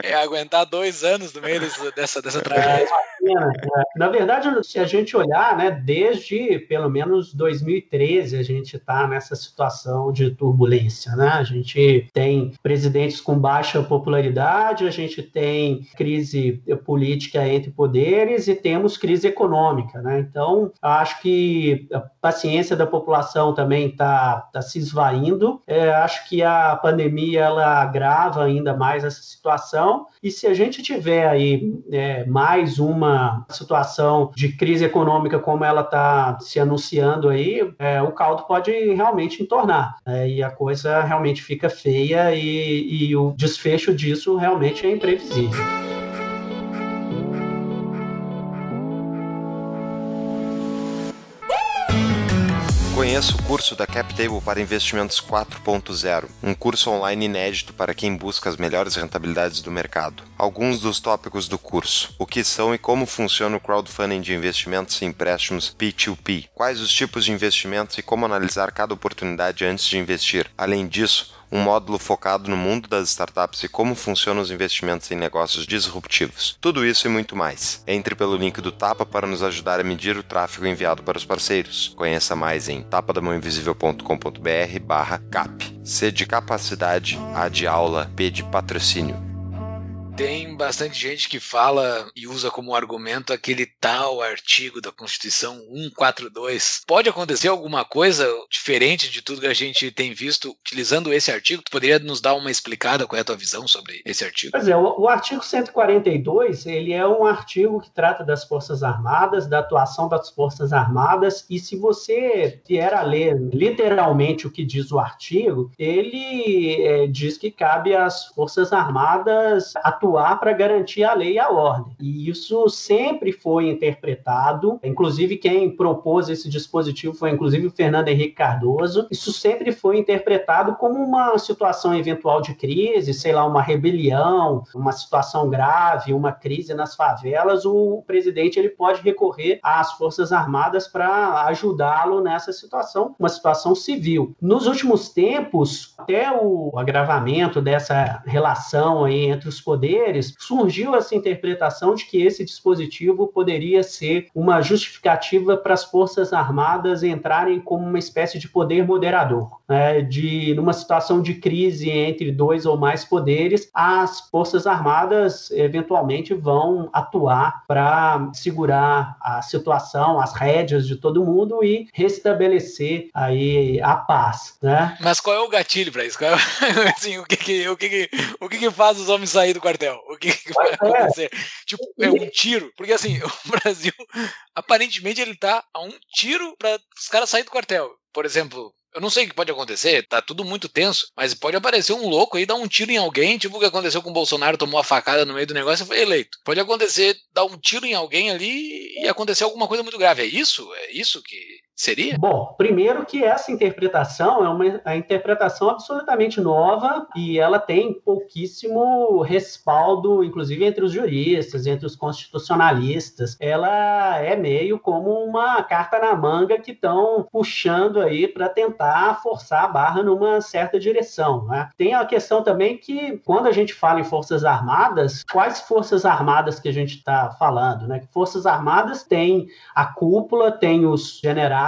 é aguentar dois anos no meio desse, dessa, dessa tragédia. É, na verdade, se a gente olhar, né, desde pelo menos 2013 a gente está nessa situação de turbulência, né? A gente tem presidentes com baixa popularidade, a gente tem crise política entre poderes e temos crise econômica, né? Então, acho que a paciência da população também está tá se esvaindo. É, acho que a pandemia ela agrava ainda mais essa situação. E se a gente tiver aí é, mais uma situação de crise econômica como ela está se anunciando aí, é, o caldo pode realmente entornar. É, e a coisa realmente fica feia e, e o desfecho disso realmente é imprevisível. Conheça o curso da CapTable para Investimentos 4.0, um curso online inédito para quem busca as melhores rentabilidades do mercado. Alguns dos tópicos do curso: o que são e como funciona o crowdfunding de investimentos e empréstimos P2P, quais os tipos de investimentos e como analisar cada oportunidade antes de investir. Além disso, um módulo focado no mundo das startups e como funcionam os investimentos em negócios disruptivos. Tudo isso e muito mais. Entre pelo link do Tapa para nos ajudar a medir o tráfego enviado para os parceiros. Conheça mais em tapadamãoinvisível.com.br barra cap. C de capacidade, A de aula, P de patrocínio. Tem bastante gente que fala e usa como argumento aquele tal artigo da Constituição 142. Pode acontecer alguma coisa diferente de tudo que a gente tem visto utilizando esse artigo? Tu poderia nos dar uma explicada qual é a tua visão sobre esse artigo? Pois é, o, o artigo 142, ele é um artigo que trata das Forças Armadas, da atuação das Forças Armadas, e se você vier a ler literalmente o que diz o artigo, ele é, diz que cabe às Forças Armadas atuar atuar para garantir a lei e a ordem. E isso sempre foi interpretado, inclusive quem propôs esse dispositivo foi inclusive o Fernando Henrique Cardoso. Isso sempre foi interpretado como uma situação eventual de crise, sei lá, uma rebelião, uma situação grave, uma crise nas favelas, o presidente ele pode recorrer às Forças Armadas para ajudá-lo nessa situação, uma situação civil. Nos últimos tempos, até o agravamento dessa relação aí entre os poderes poderes, surgiu essa interpretação de que esse dispositivo poderia ser uma justificativa para as Forças Armadas entrarem como uma espécie de poder moderador, né? de numa situação de crise entre dois ou mais poderes, as Forças Armadas eventualmente vão atuar para segurar a situação, as rédeas de todo mundo e restabelecer aí a paz, né? Mas qual é o gatilho para isso? É, assim, o que que, o que que, o que que faz os homens sair do quartel? O que, que vai é. acontecer? Tipo, é um tiro, porque assim, o Brasil aparentemente ele tá a um tiro para os caras saírem do quartel. Por exemplo, eu não sei o que pode acontecer, tá tudo muito tenso, mas pode aparecer um louco aí, dar um tiro em alguém, tipo o que aconteceu com o Bolsonaro, tomou a facada no meio do negócio e foi eleito. Pode acontecer, dar um tiro em alguém ali e acontecer alguma coisa muito grave. É isso? É isso que Seria? Bom, primeiro que essa interpretação é uma a interpretação absolutamente nova e ela tem pouquíssimo respaldo, inclusive entre os juristas, entre os constitucionalistas. Ela é meio como uma carta na manga que estão puxando aí para tentar forçar a barra numa certa direção. Né? Tem a questão também que, quando a gente fala em Forças Armadas, quais Forças Armadas que a gente está falando? Né? Forças Armadas tem a cúpula, tem os generais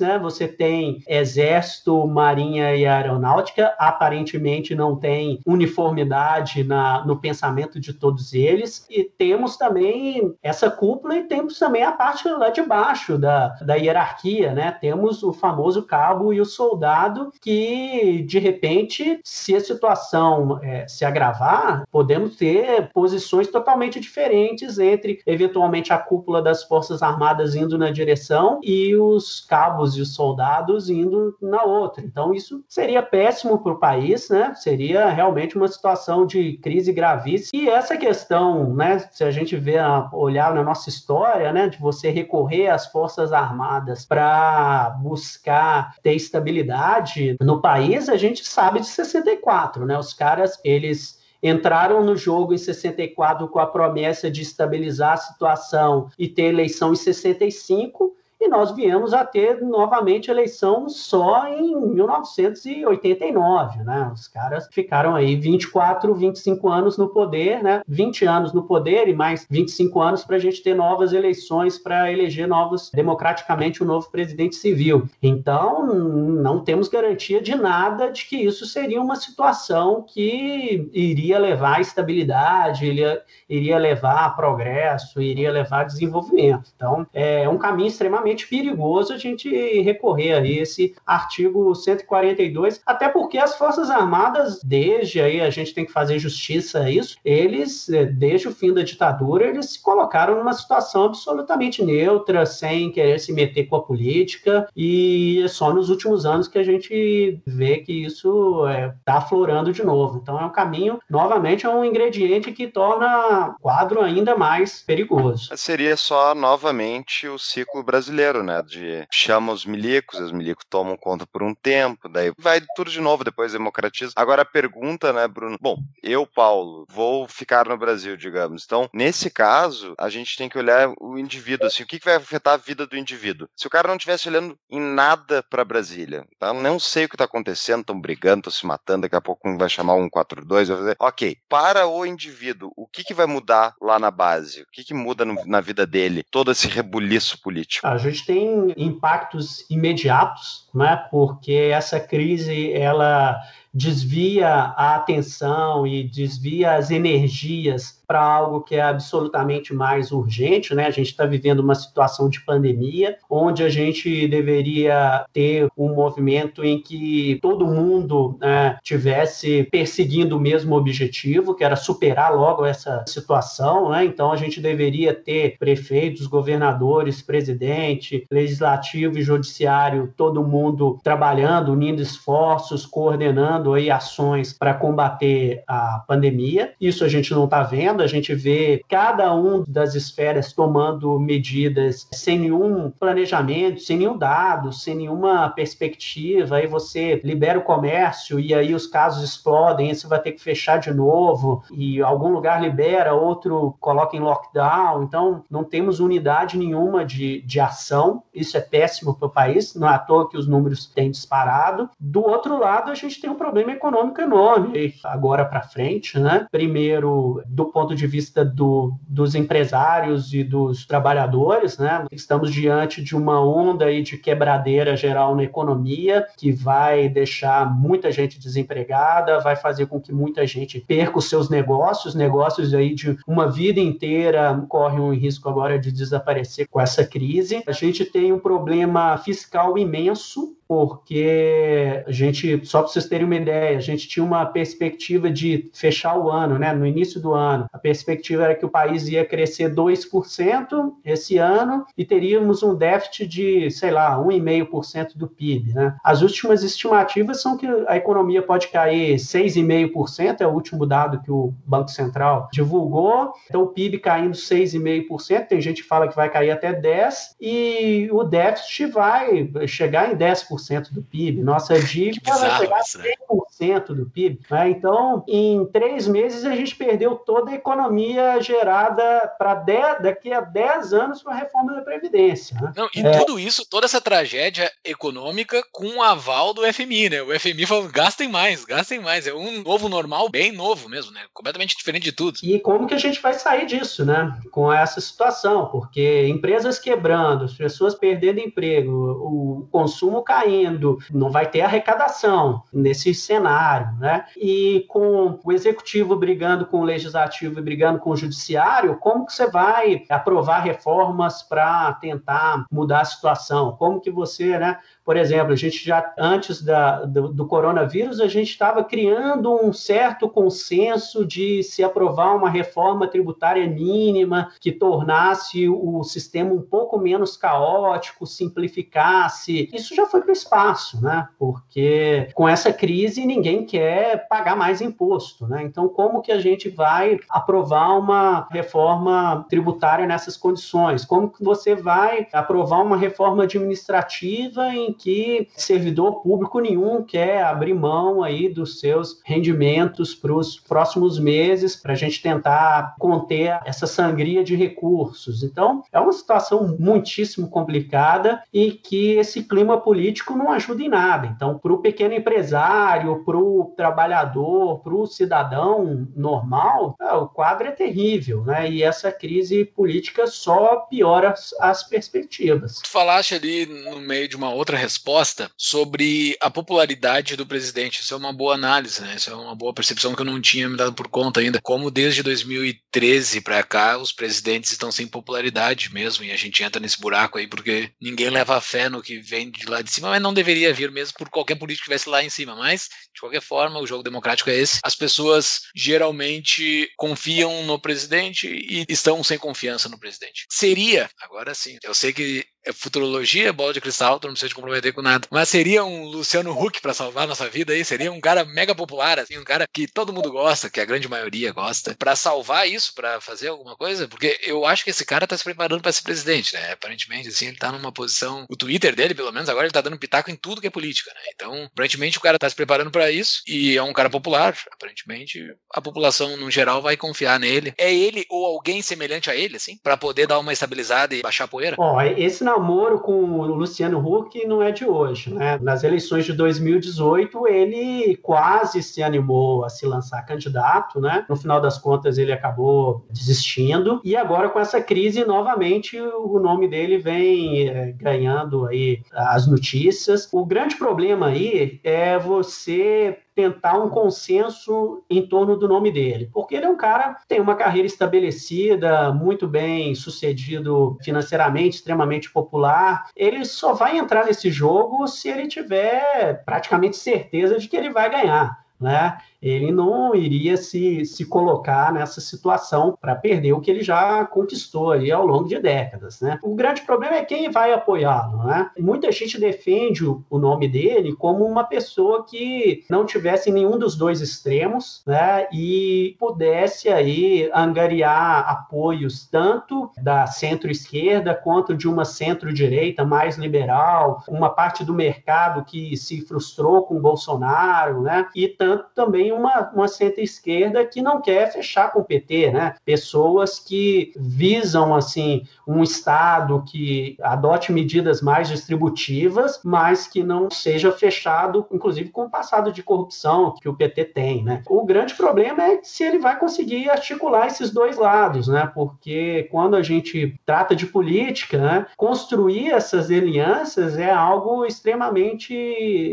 né? Você tem exército, marinha e aeronáutica. Aparentemente não tem uniformidade na, no pensamento de todos eles. E temos também essa cúpula e temos também a parte lá de baixo da, da hierarquia, né? Temos o famoso cabo e o soldado que, de repente, se a situação é, se agravar, podemos ter posições totalmente diferentes entre, eventualmente, a cúpula das Forças Armadas indo na direção e os cabos e os soldados indo na outra. Então, isso seria péssimo para o país, né? Seria realmente uma situação de crise gravíssima. E essa questão, né? Se a gente vê, olhar na nossa história, né? De você recorrer às Forças Armadas para buscar ter estabilidade no país, a gente sabe de 64, né? Os caras, eles entraram no jogo em 64 com a promessa de estabilizar a situação e ter eleição em 65 e nós viemos a ter novamente eleição só em 1989, né? Os caras ficaram aí 24, 25 anos no poder, né? 20 anos no poder e mais 25 anos para a gente ter novas eleições para eleger novos, democraticamente, um novo presidente civil. Então, não temos garantia de nada de que isso seria uma situação que iria levar a estabilidade, iria, iria levar a progresso, iria levar a desenvolvimento. Então, é um caminho extremamente extremamente perigoso a gente recorrer a esse artigo 142, até porque as Forças Armadas, desde aí a gente tem que fazer justiça a isso, eles, eh, desde o fim da ditadura, eles se colocaram numa situação absolutamente neutra, sem querer se meter com a política, e é só nos últimos anos que a gente vê que isso está é, tá aflorando de novo. Então é um caminho, novamente, é um ingrediente que torna o quadro ainda mais perigoso. Seria só novamente o ciclo brasileiro brasileiro, né? De chama os milicos, os milicos tomam conta por um tempo, daí vai tudo de novo, depois democratiza. Agora a pergunta, né, Bruno? Bom, eu, Paulo, vou ficar no Brasil, digamos. Então, nesse caso, a gente tem que olhar o indivíduo, assim, o que, vai afetar a vida do indivíduo. Se o cara não estivesse olhando em nada para Brasília, tá? não sei o que está acontecendo, estão brigando, estão se matando, daqui a pouco um vai chamar um 142, vai fazer. Ok, para o indivíduo, o que, que vai mudar lá na base? O que, que muda no, na vida dele? Todo esse rebuliço político. A gente tem impactos imediatos, né? Porque essa crise ela desvia a atenção e desvia as energias para algo que é absolutamente mais urgente, né? A gente está vivendo uma situação de pandemia, onde a gente deveria ter um movimento em que todo mundo né, tivesse perseguindo o mesmo objetivo, que era superar logo essa situação, né? Então a gente deveria ter prefeitos, governadores, presidente, legislativo e judiciário, todo mundo trabalhando, unindo esforços, coordenando aí ações para combater a pandemia. Isso a gente não está vendo. A gente vê cada um das esferas tomando medidas sem nenhum planejamento, sem nenhum dado, sem nenhuma perspectiva, aí você libera o comércio e aí os casos explodem, aí você vai ter que fechar de novo, e algum lugar libera, outro coloca em lockdown, então não temos unidade nenhuma de, de ação, isso é péssimo para o país, não é à toa que os números têm disparado. Do outro lado, a gente tem um problema problema econômico enorme agora para frente, né? Primeiro, do ponto de vista do, dos empresários e dos trabalhadores, né? Estamos diante de uma onda aí de quebradeira geral na economia que vai deixar muita gente desempregada, vai fazer com que muita gente perca os seus negócios, negócios aí de uma vida inteira correm um risco agora de desaparecer com essa crise. A gente tem um problema fiscal imenso porque a gente, só para vocês terem uma ideia, a gente tinha uma perspectiva de fechar o ano, né? No início do ano, a perspectiva era que o país ia crescer 2% esse ano e teríamos um déficit de, sei lá, 1,5% do PIB, né? As últimas estimativas são que a economia pode cair 6,5%, é o último dado que o Banco Central divulgou. Então, o PIB caindo 6,5%, tem gente que fala que vai cair até 10%, e o déficit vai chegar em 10% 10% do PIB, nossa dívida vai chegar a 100% do PIB. Né? Então, em três meses, a gente perdeu toda a economia gerada para daqui a 10 anos com a reforma da Previdência. Né? Não, e é... tudo isso, toda essa tragédia econômica com o aval do FMI, né? O FMI falou, gastem mais, gastem mais. É um novo normal bem novo mesmo, né? Completamente diferente de tudo. E como que a gente vai sair disso, né? Com essa situação, porque empresas quebrando, as pessoas perdendo emprego, o consumo caindo, caindo, não vai ter arrecadação nesse cenário, né? E com o executivo brigando com o legislativo e brigando com o judiciário, como que você vai aprovar reformas para tentar mudar a situação? Como que você, né, por exemplo, a gente já, antes da, do, do coronavírus, a gente estava criando um certo consenso de se aprovar uma reforma tributária mínima que tornasse o sistema um pouco menos caótico, simplificasse. Isso já foi para o espaço, né? Porque com essa crise ninguém quer pagar mais imposto, né? Então, como que a gente vai aprovar uma reforma tributária nessas condições? Como que você vai aprovar uma reforma administrativa em que servidor público nenhum quer abrir mão aí dos seus rendimentos para os próximos meses para a gente tentar conter essa sangria de recursos. Então, é uma situação muitíssimo complicada e que esse clima político não ajuda em nada. Então, para o pequeno empresário, para o trabalhador, para o cidadão normal, é, o quadro é terrível, né? E essa crise política só piora as, as perspectivas. Tu falaste ali no meio de uma outra resposta sobre a popularidade do presidente. Isso é uma boa análise, né? Isso é uma boa percepção que eu não tinha me dado por conta ainda. Como desde 2013 para cá, os presidentes estão sem popularidade mesmo, e a gente entra nesse buraco aí porque ninguém leva fé no que vem de lá de cima, mas não deveria vir mesmo por qualquer político que estivesse lá em cima. Mas, de qualquer forma, o jogo democrático é esse. As pessoas geralmente confiam no presidente e estão sem confiança no presidente. Seria, agora sim, eu sei que é futurologia, bola de cristal, não precisa te comprometer com nada. Mas seria um Luciano Huck para salvar nossa vida aí? Seria um cara mega popular, assim, um cara que todo mundo gosta, que a grande maioria gosta, para salvar isso, para fazer alguma coisa? Porque eu acho que esse cara tá se preparando para ser presidente, né? Aparentemente, assim, ele tá numa posição. O Twitter dele, pelo menos, agora ele tá dando pitaco em tudo que é política, né? Então, aparentemente, o cara tá se preparando para isso e é um cara popular. Aparentemente, a população, no geral, vai confiar nele. É ele ou alguém semelhante a ele, assim, para poder dar uma estabilizada e baixar a poeira? Ó, esse não namoro com o Luciano Huck não é de hoje, né? Nas eleições de 2018, ele quase se animou a se lançar candidato, né? No final das contas, ele acabou desistindo. E agora, com essa crise, novamente, o nome dele vem é, ganhando aí as notícias. O grande problema aí é você tentar um consenso em torno do nome dele, porque ele é um cara que tem uma carreira estabelecida, muito bem sucedido financeiramente, extremamente popular. Ele só vai entrar nesse jogo se ele tiver praticamente certeza de que ele vai ganhar. Né? Ele não iria se, se colocar nessa situação para perder o que ele já conquistou aí ao longo de décadas, né? O grande problema é quem vai apoiá-lo, né? Muita gente defende o nome dele como uma pessoa que não tivesse nenhum dos dois extremos, né? E pudesse aí angariar apoios tanto da centro-esquerda quanto de uma centro-direita mais liberal, uma parte do mercado que se frustrou com Bolsonaro, né? E tanto também uma, uma centro-esquerda que não quer fechar com o PT, né? Pessoas que visam, assim, um Estado que adote medidas mais distributivas, mas que não seja fechado, inclusive com o passado de corrupção que o PT tem, né? O grande problema é se ele vai conseguir articular esses dois lados, né? Porque quando a gente trata de política, né, construir essas alianças é algo extremamente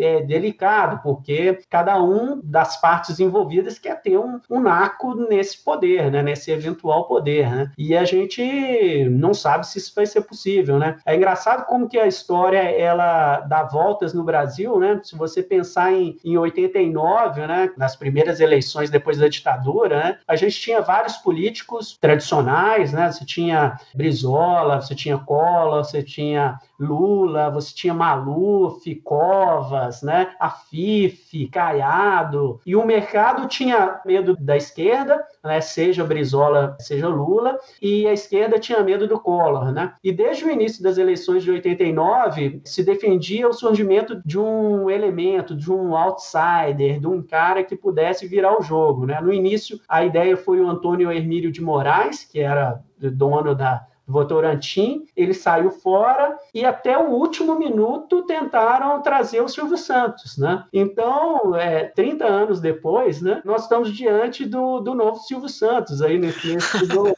é, delicado, porque cada um das partes envolvidas quer ter um, um naco nesse poder, né? Nesse eventual poder, né? E a gente não sabe se isso vai ser possível, né? É engraçado como que a história ela dá voltas no Brasil, né? Se você pensar em, em 89, né? Nas primeiras eleições depois da ditadura, né? A gente tinha vários políticos tradicionais, né? Você tinha Brizola, você tinha Collor, você tinha Lula, você tinha Maluf, Covas, né? Afif, Caiado, e o mercado tinha medo da esquerda, né? Seja Brizola, seja Lula, e a esquerda tinha medo do Collor, né? E desde o início das eleições de 89 se defendia o surgimento de um elemento, de um outsider, de um cara que pudesse virar o jogo, né? No início a ideia foi o Antônio Hermílio de Moraes, que era dono da Votorantim, ele saiu fora e até o último minuto tentaram trazer o Silvio Santos, né? Então, é, 30 anos depois, né, nós estamos diante do, do novo Silvio Santos aí nesse, nesse do,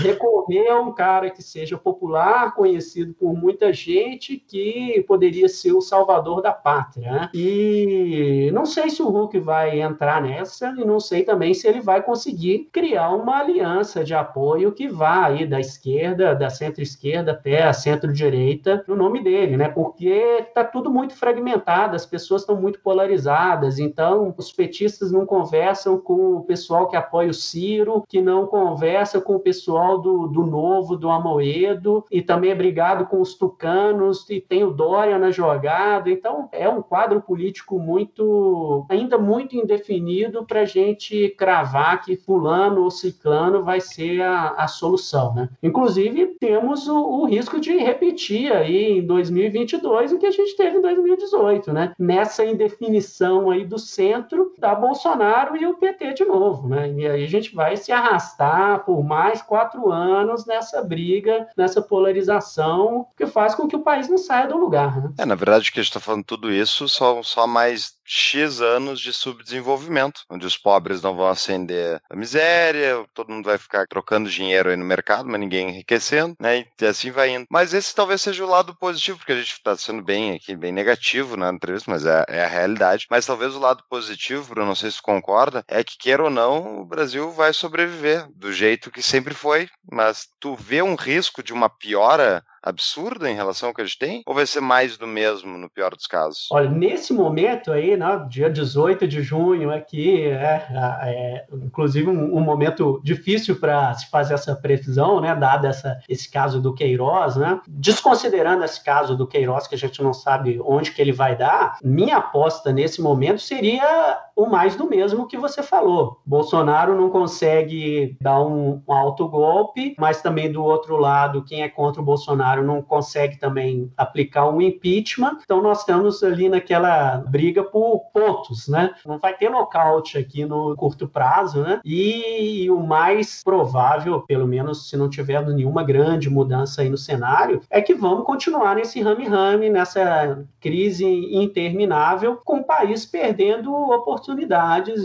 recorrer a um cara que seja popular, conhecido por muita gente, que poderia ser o salvador da pátria. Né? E não sei se o Hulk vai entrar nessa, e não sei também se ele vai conseguir criar uma aliança de apoio que vá aí da esquerda, da centro-esquerda até a centro-direita, no nome dele, né? Porque está tudo muito fragmentado, as pessoas estão muito polarizadas, então os petistas não conversam com o pessoal que apoia o Ciro, que não conversa com o pessoal do, do Novo, do Amoedo, e também é brigado com os tucanos, e tem o Dória na jogada. Então, é um quadro político muito, ainda muito indefinido para a gente cravar que fulano ou ciclano vai ser a, a solução. Né? Inclusive, temos o, o risco de repetir aí em 2022 o que a gente teve em 2018, né? Nessa indefinição aí do centro, da Bolsonaro e o PT de novo, né? E aí a gente vai se arrastar por mais mais quatro anos nessa briga, nessa polarização, que faz com que o país não saia do lugar. Né? É, na verdade, que a gente está falando tudo isso só, só mais X anos de subdesenvolvimento, onde os pobres não vão ascender a miséria, todo mundo vai ficar trocando dinheiro aí no mercado, mas ninguém enriquecendo, né? E assim vai indo. Mas esse talvez seja o lado positivo, porque a gente está sendo bem aqui, bem negativo na entrevista, mas é, é, a realidade. Mas talvez o lado positivo, Bruno, não sei se concorda, é que queira ou não, o Brasil vai sobreviver do jeito que sempre foi, mas tu vê um risco de uma piora absurda em relação ao que a gente tem? Ou vai ser mais do mesmo no pior dos casos? Olha, nesse momento aí, né, dia 18 de junho aqui, é, é inclusive um, um, momento difícil para se fazer essa previsão, né, dado essa, esse caso do Queiroz, né? Desconsiderando esse caso do Queiroz, que a gente não sabe onde que ele vai dar, minha aposta nesse momento seria o mais do mesmo que você falou. Bolsonaro não consegue dar um, um alto golpe, mas também do outro lado, quem é contra o Bolsonaro não consegue também aplicar um impeachment, então nós estamos ali naquela briga por pontos, né? Não vai ter nocaute aqui no curto prazo, né? E o mais provável, pelo menos se não tiver nenhuma grande mudança aí no cenário, é que vamos continuar nesse rame-rame, nessa crise interminável, com o país perdendo oportunidades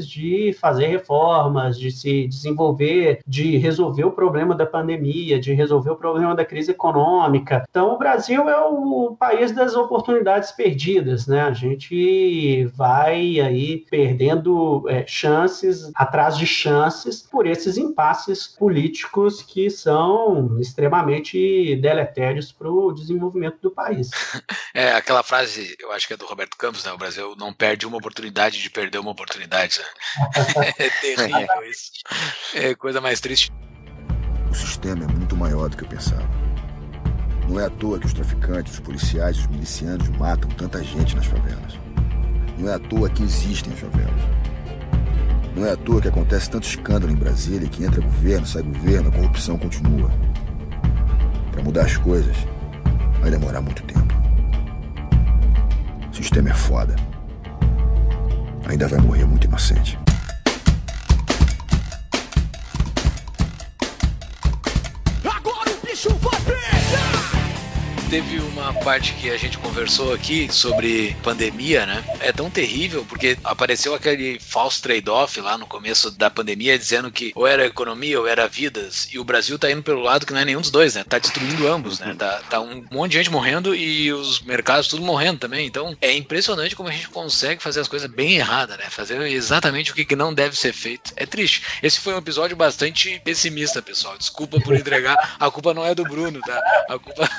de fazer reformas, de se desenvolver, de resolver o problema da pandemia, de resolver o problema da crise econômica. Então, o Brasil é o país das oportunidades perdidas, né? A gente vai aí perdendo é, chances atrás de chances por esses impasses políticos que são extremamente deletérios para o desenvolvimento do país. É aquela frase, eu acho que é do Roberto Campos, né? O Brasil não perde uma oportunidade de perder uma oportunidade. Né? é terrível isso. É coisa mais triste. O sistema é muito maior do que eu pensava. Não é à toa que os traficantes, os policiais, os milicianos matam tanta gente nas favelas. Não é à toa que existem as favelas. Não é à toa que acontece tanto escândalo em Brasília que entra governo, sai governo, a corrupção continua. Para mudar as coisas, vai demorar muito tempo. O sistema é foda. Ainda vai morrer muito inocente. Teve uma parte que a gente conversou aqui sobre pandemia, né? É tão terrível porque apareceu aquele false trade-off lá no começo da pandemia dizendo que ou era economia ou era vidas. E o Brasil tá indo pelo lado que não é nenhum dos dois, né? Tá destruindo ambos, né? Tá, tá um monte de gente morrendo e os mercados tudo morrendo também. Então é impressionante como a gente consegue fazer as coisas bem erradas, né? Fazer exatamente o que não deve ser feito. É triste. Esse foi um episódio bastante pessimista, pessoal. Desculpa por entregar. A culpa não é do Bruno, tá? A culpa.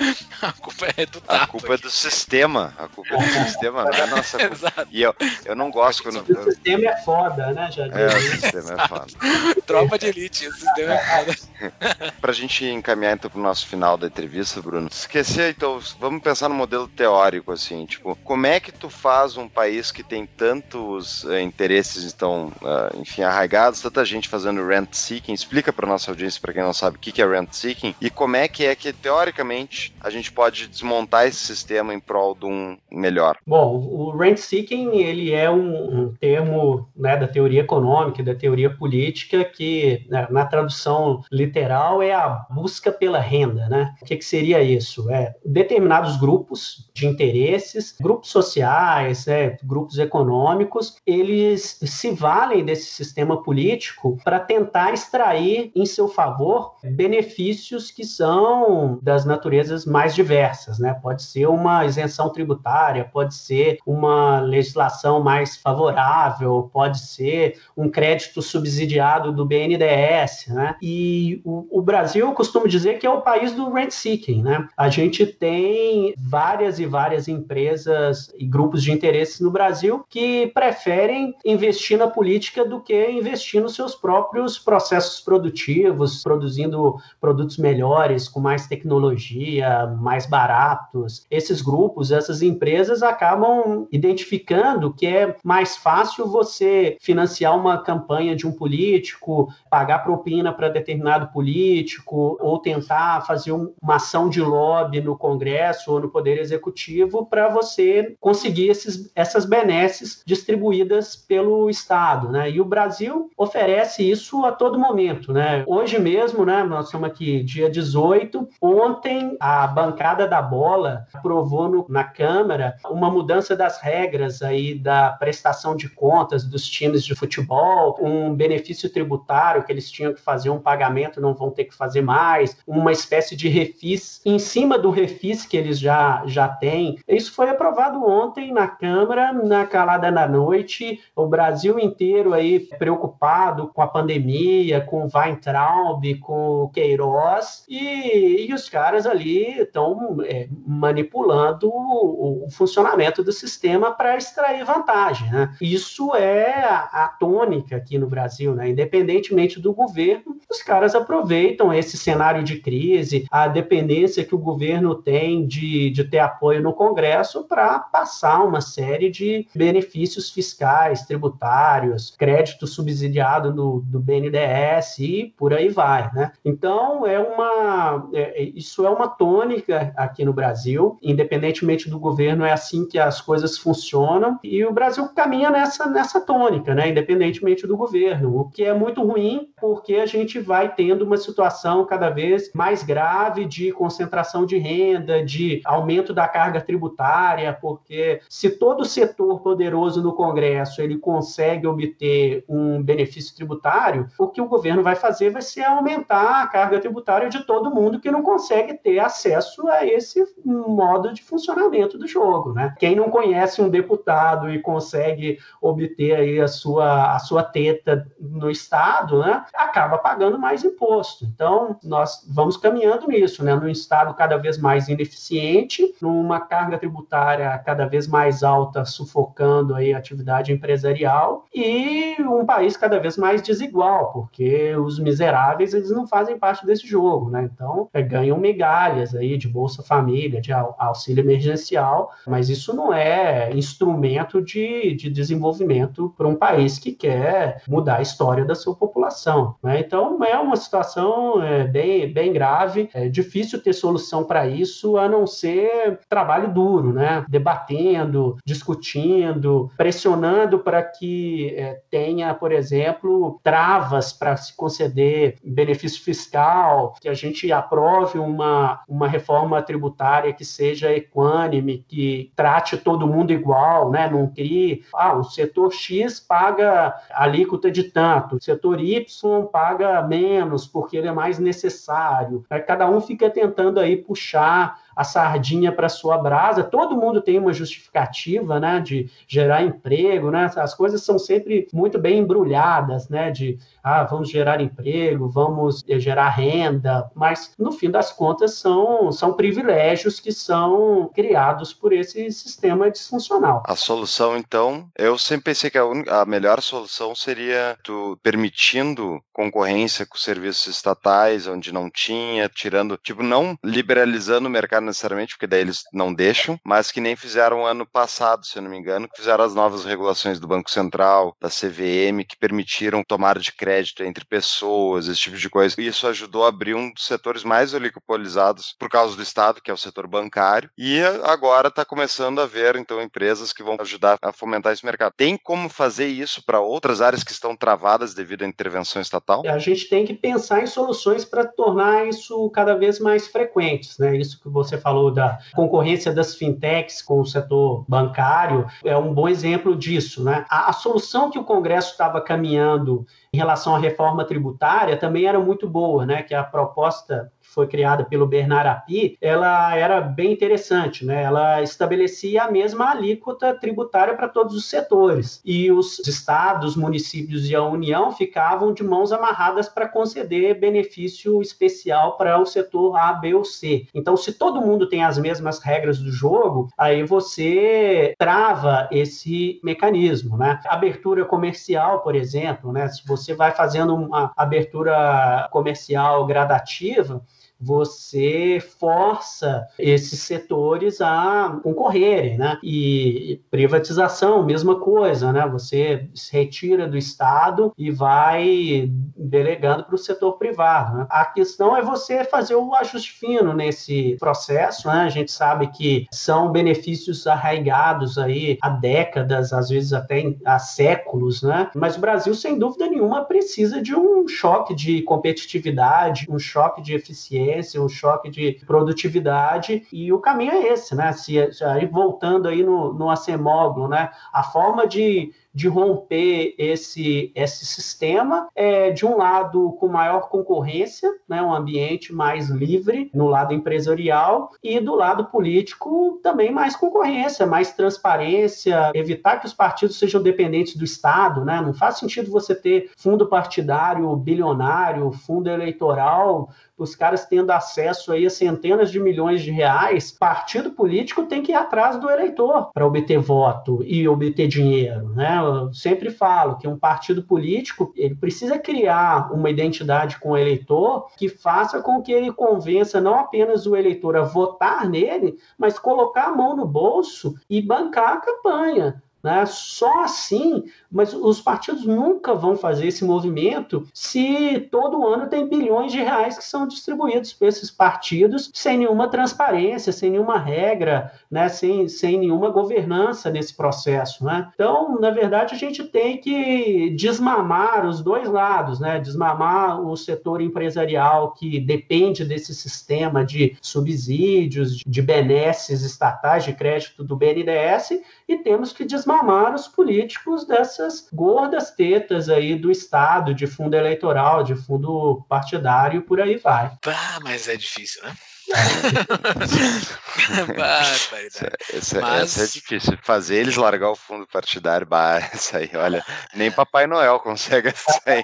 A culpa é do A Tapo culpa é do sistema. A culpa é do sistema, não é nossa culpa. Exato. E eu, eu não gosto quando. O sistema é foda, né, já É, o sistema é foda. Tropa de elite. O sistema é foda. Pra gente encaminhar então pro nosso final da entrevista, Bruno, esquecer, então, vamos pensar no modelo teórico, assim, tipo, como é que tu faz um país que tem tantos eh, interesses, então, ah, enfim, arraigados, tanta gente fazendo rent seeking, explica pra nossa audiência, pra quem não sabe, o que que é rent seeking, e como é que é que, teoricamente, a gente pode desmontar esse sistema em prol de um melhor. Bom, o rent seeking ele é um, um termo né, da teoria econômica, da teoria política que né, na tradução literal é a busca pela renda, né? O que, que seria isso? É determinados grupos de interesses, grupos sociais, é, grupos econômicos, eles se valem desse sistema político para tentar extrair em seu favor benefícios que são das naturezas mais diversas, né? Pode ser uma isenção tributária, pode ser uma legislação mais favorável, pode ser um crédito subsidiado do BNDES, né? E o, o Brasil, eu costumo dizer que é o país do rent seeking, né? A gente tem várias e várias empresas e grupos de interesses no Brasil que preferem investir na política do que investir nos seus próprios processos produtivos, produzindo produtos melhores, com mais tecnologia, mais baratos. Esses grupos, essas empresas acabam identificando que é mais fácil você financiar uma campanha de um político, pagar propina para determinado político, ou tentar fazer um- uma ação de lobby no Congresso ou no Poder Executivo para você conseguir esses, essas benesses distribuídas pelo Estado. Né? E o Brasil oferece isso a todo momento. Né? Hoje mesmo, né, nós estamos aqui dia 18, ontem a bancada da bola aprovou no- na Câmara uma mudança das regras aí da prestação de contas dos times de futebol, um benefício tributário que eles tinham que fazer um pagamento, não vão ter que fazer mais, uma espécie de refis em cima do refis que eles já, já têm. Isso foi aprovado ontem na Câmara, na calada da noite, o Brasil inteiro aí preocupado com a pandemia, com o Weintraub, com o Queiroz, e, e os caras ali estão é, manipulando o, o funcionamento do sistema para extrair vantagem. Né? Isso é a, a tônica aqui no Brasil, né? independentemente do governo, os caras aproveitam esse cenário de crise, a dependência que o governo tem de, de ter apoio no Congresso para passar uma série de benefícios fiscais, tributários, crédito subsidiado do, do BNDES e por aí vai. Né? Então, é uma, é, isso é uma tônica aqui no Brasil, independentemente do governo, é assim que as coisas funcionam, e o Brasil caminha nessa, nessa tônica, né? independentemente do governo, o que é muito ruim, porque a gente vai tendo uma situação cada vez mais grave de concentração de renda, de aumento da carga tributária, porque se todo setor poderoso no Congresso ele consegue obter um benefício tributário, o que o governo vai fazer vai ser aumentar a carga tributária de todo mundo que não consegue ter acesso a esse modo de funcionamento do jogo, né? Quem não conhece um deputado e consegue obter aí a sua, a sua teta no Estado, né? Acaba pagando mais imposto. Então, nós vamos caminhando nisso, né? Num Estado cada vez mais ineficiente, numa carga tributária cada vez mais alta, sufocando aí a atividade empresarial e um país cada vez mais desigual, porque os miseráveis, eles não fazem parte desse jogo, né? Então, é, ganham migalhas aí de Bolsa Família, de auxílio emergencial, mas isso não é instrumento de, de desenvolvimento para um país que quer mudar a história da sua população. Né? Então, é uma situação é, bem, bem grave, é difícil ter solução para isso, a não ser trabalho duro, né? debatendo, discutindo, pressionando para que é, tenha, por exemplo, travas para se conceder benefício fiscal, que a gente aprove uma, uma reforma tributária que seja equânime, que trate todo mundo igual, né? não crie, ah, o setor X paga alíquota de tanto, o setor Y paga menos porque ele é mais necessário. Cada um fica tentando aí puxar a sardinha para sua brasa. Todo mundo tem uma justificativa, né, de gerar emprego, né? As coisas são sempre muito bem embrulhadas, né, de ah, vamos gerar emprego, vamos eh, gerar renda, mas no fim das contas são, são privilégios que são criados por esse sistema disfuncional. A solução, então, eu sempre pensei que a, a melhor solução seria tu permitindo concorrência com serviços estatais, onde não tinha, tirando, tipo, não liberalizando o mercado necessariamente, porque daí eles não deixam, mas que nem fizeram ano passado, se eu não me engano, que fizeram as novas regulações do Banco Central, da CVM, que permitiram tomar de crédito entre pessoas, esse tipo de coisa. E isso ajudou a abrir um dos setores mais oligopolizados por causa do Estado, que é o setor bancário. E agora está começando a ver, então, empresas que vão ajudar a fomentar esse mercado. Tem como fazer isso para outras áreas que estão travadas devido à intervenção estatal? A gente tem que pensar em soluções para tornar isso cada vez mais frequentes, né? Isso que você falou da concorrência das fintechs com o setor bancário é um bom exemplo disso, né? A, a solução que o Congresso estava caminhando em relação à reforma tributária também era muito boa, né? Que a proposta foi criada pelo Bernard Api, ela era bem interessante, né? Ela estabelecia a mesma alíquota tributária para todos os setores. E os estados, municípios e a União ficavam de mãos amarradas para conceder benefício especial para o setor A, B ou C. Então, se todo mundo tem as mesmas regras do jogo, aí você trava esse mecanismo, né? Abertura comercial, por exemplo, né? Se você vai fazendo uma abertura comercial gradativa, você força esses setores a concorrerem, né? E privatização, mesma coisa, né? Você se retira do Estado e vai delegando para o setor privado. Né? A questão é você fazer o ajuste fino nesse processo, né? A gente sabe que são benefícios arraigados aí há décadas, às vezes até há séculos, né? Mas o Brasil, sem dúvida nenhuma, precisa de um choque de competitividade, um choque de eficiência um choque de produtividade, e o caminho é esse, né? Se aí voltando aí no, no acemóglo, né? A forma de de romper esse, esse sistema, é, de um lado com maior concorrência, né, um ambiente mais livre no lado empresarial, e do lado político também mais concorrência, mais transparência, evitar que os partidos sejam dependentes do Estado. Né? Não faz sentido você ter fundo partidário bilionário, fundo eleitoral os caras tendo acesso aí a centenas de milhões de reais, partido político tem que ir atrás do eleitor para obter voto e obter dinheiro, né? Eu sempre falo que um partido político, ele precisa criar uma identidade com o eleitor que faça com que ele convença não apenas o eleitor a votar nele, mas colocar a mão no bolso e bancar a campanha. Né? Só assim, mas os partidos nunca vão fazer esse movimento se todo ano tem bilhões de reais que são distribuídos para esses partidos sem nenhuma transparência, sem nenhuma regra, né? sem, sem nenhuma governança nesse processo. Né? Então, na verdade, a gente tem que desmamar os dois lados, né? desmamar o setor empresarial que depende desse sistema de subsídios, de benesses estatais de crédito do BNDES, e temos que desmamar os políticos dessas gordas tetas aí do Estado, de fundo eleitoral, de fundo partidário, por aí vai. Ah, mas é difícil, né? essa, essa, Mas... essa, é difícil. Fazer eles largar o fundo partidário, bah, essa aí, olha, nem Papai Noel consegue essa aí.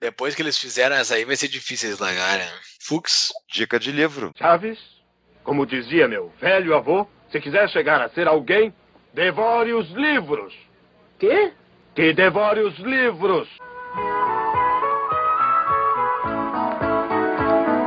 Depois que eles fizeram essa aí, vai ser difícil eles largarem. Fux. Dica de livro. Chaves, como dizia meu velho avô, se quiser chegar a ser alguém, Devore os livros. Quê? Que devore os livros.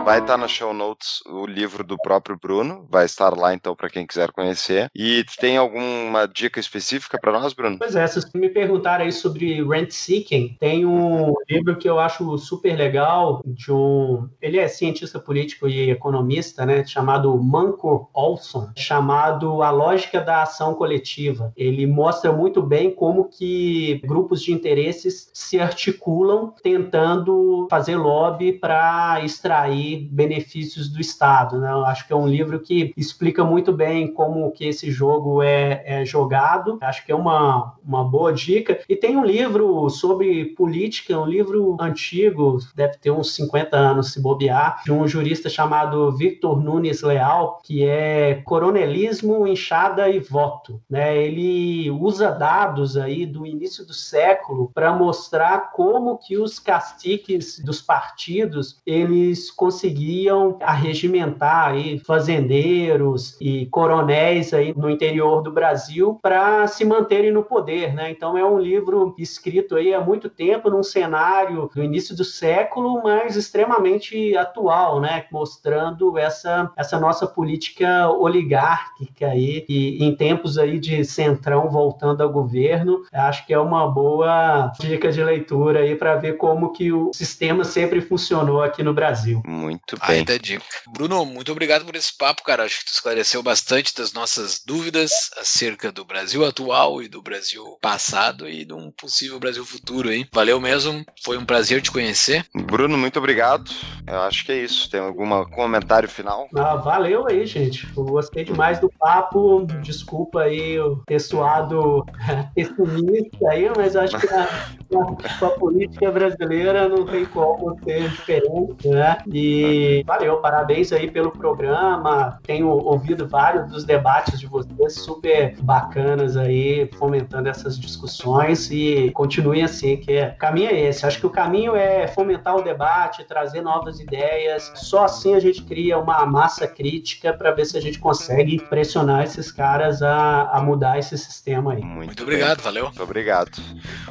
Vai estar na show notes o livro do próprio Bruno, vai estar lá então para quem quiser conhecer. E tem alguma dica específica para nós, Bruno? Pois é, vocês me perguntaram aí sobre Rent Seeking. Tem um livro que eu acho super legal de um, ele é cientista político e economista, né, chamado Manco Olson, chamado A Lógica da Ação Coletiva. Ele mostra muito bem como que grupos de interesses se articulam tentando fazer lobby para extrair benefícios do Estado. Né? Eu acho que é um livro que explica muito bem como que esse jogo é, é jogado. Acho que é uma, uma boa dica. E tem um livro sobre política, um livro antigo, deve ter uns 50 anos se bobear, de um jurista chamado Victor Nunes Leal, que é Coronelismo, Enxada e Voto. Né? Ele usa dados aí do início do século para mostrar como que os caciques dos partidos eles conseguiam arregimentar aí fazendeiros e coronéis aí no interior do Brasil para se manterem no poder, né? Então é um livro escrito aí há muito tempo num cenário do início do século, mas extremamente atual, né? Mostrando essa essa nossa política oligárquica aí e em tempos aí de centrão voltando ao governo, acho que é uma boa dica de leitura aí para ver como que o sistema sempre funcionou aqui no Brasil. Muito bem. Ainda dica. Bruno, muito obrigado por esse papo, cara. Acho que tu esclareceu bastante das nossas dúvidas acerca do Brasil atual e do Brasil passado e de um possível Brasil futuro, hein? Valeu mesmo, foi um prazer te conhecer. Bruno, muito obrigado. Eu acho que é isso. Tem algum comentário final? Ah, valeu aí, gente. Eu gostei demais do papo. Desculpa aí o pessoado pessimista aí, mas acho que a, a, a política brasileira não tem como ser diferente, né? E valeu, parabéns aí pelo programa. Tenho ouvido vários dos debates de vocês, super bacanas aí, fomentando essas discussões e continuem assim, que é, o caminho é esse. Acho que o caminho é fomentar o debate, trazer novas ideias. Só assim a gente cria uma massa crítica para ver se a gente consegue pressionar esses caras a, a mudar esse sistema aí. Muito, Muito obrigado, valeu. Muito obrigado.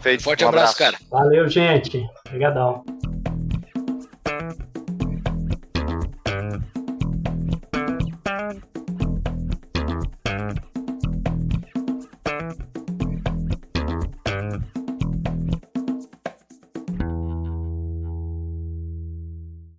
Feito. Forte um abraço, cara. Valeu, gente. Obrigadão.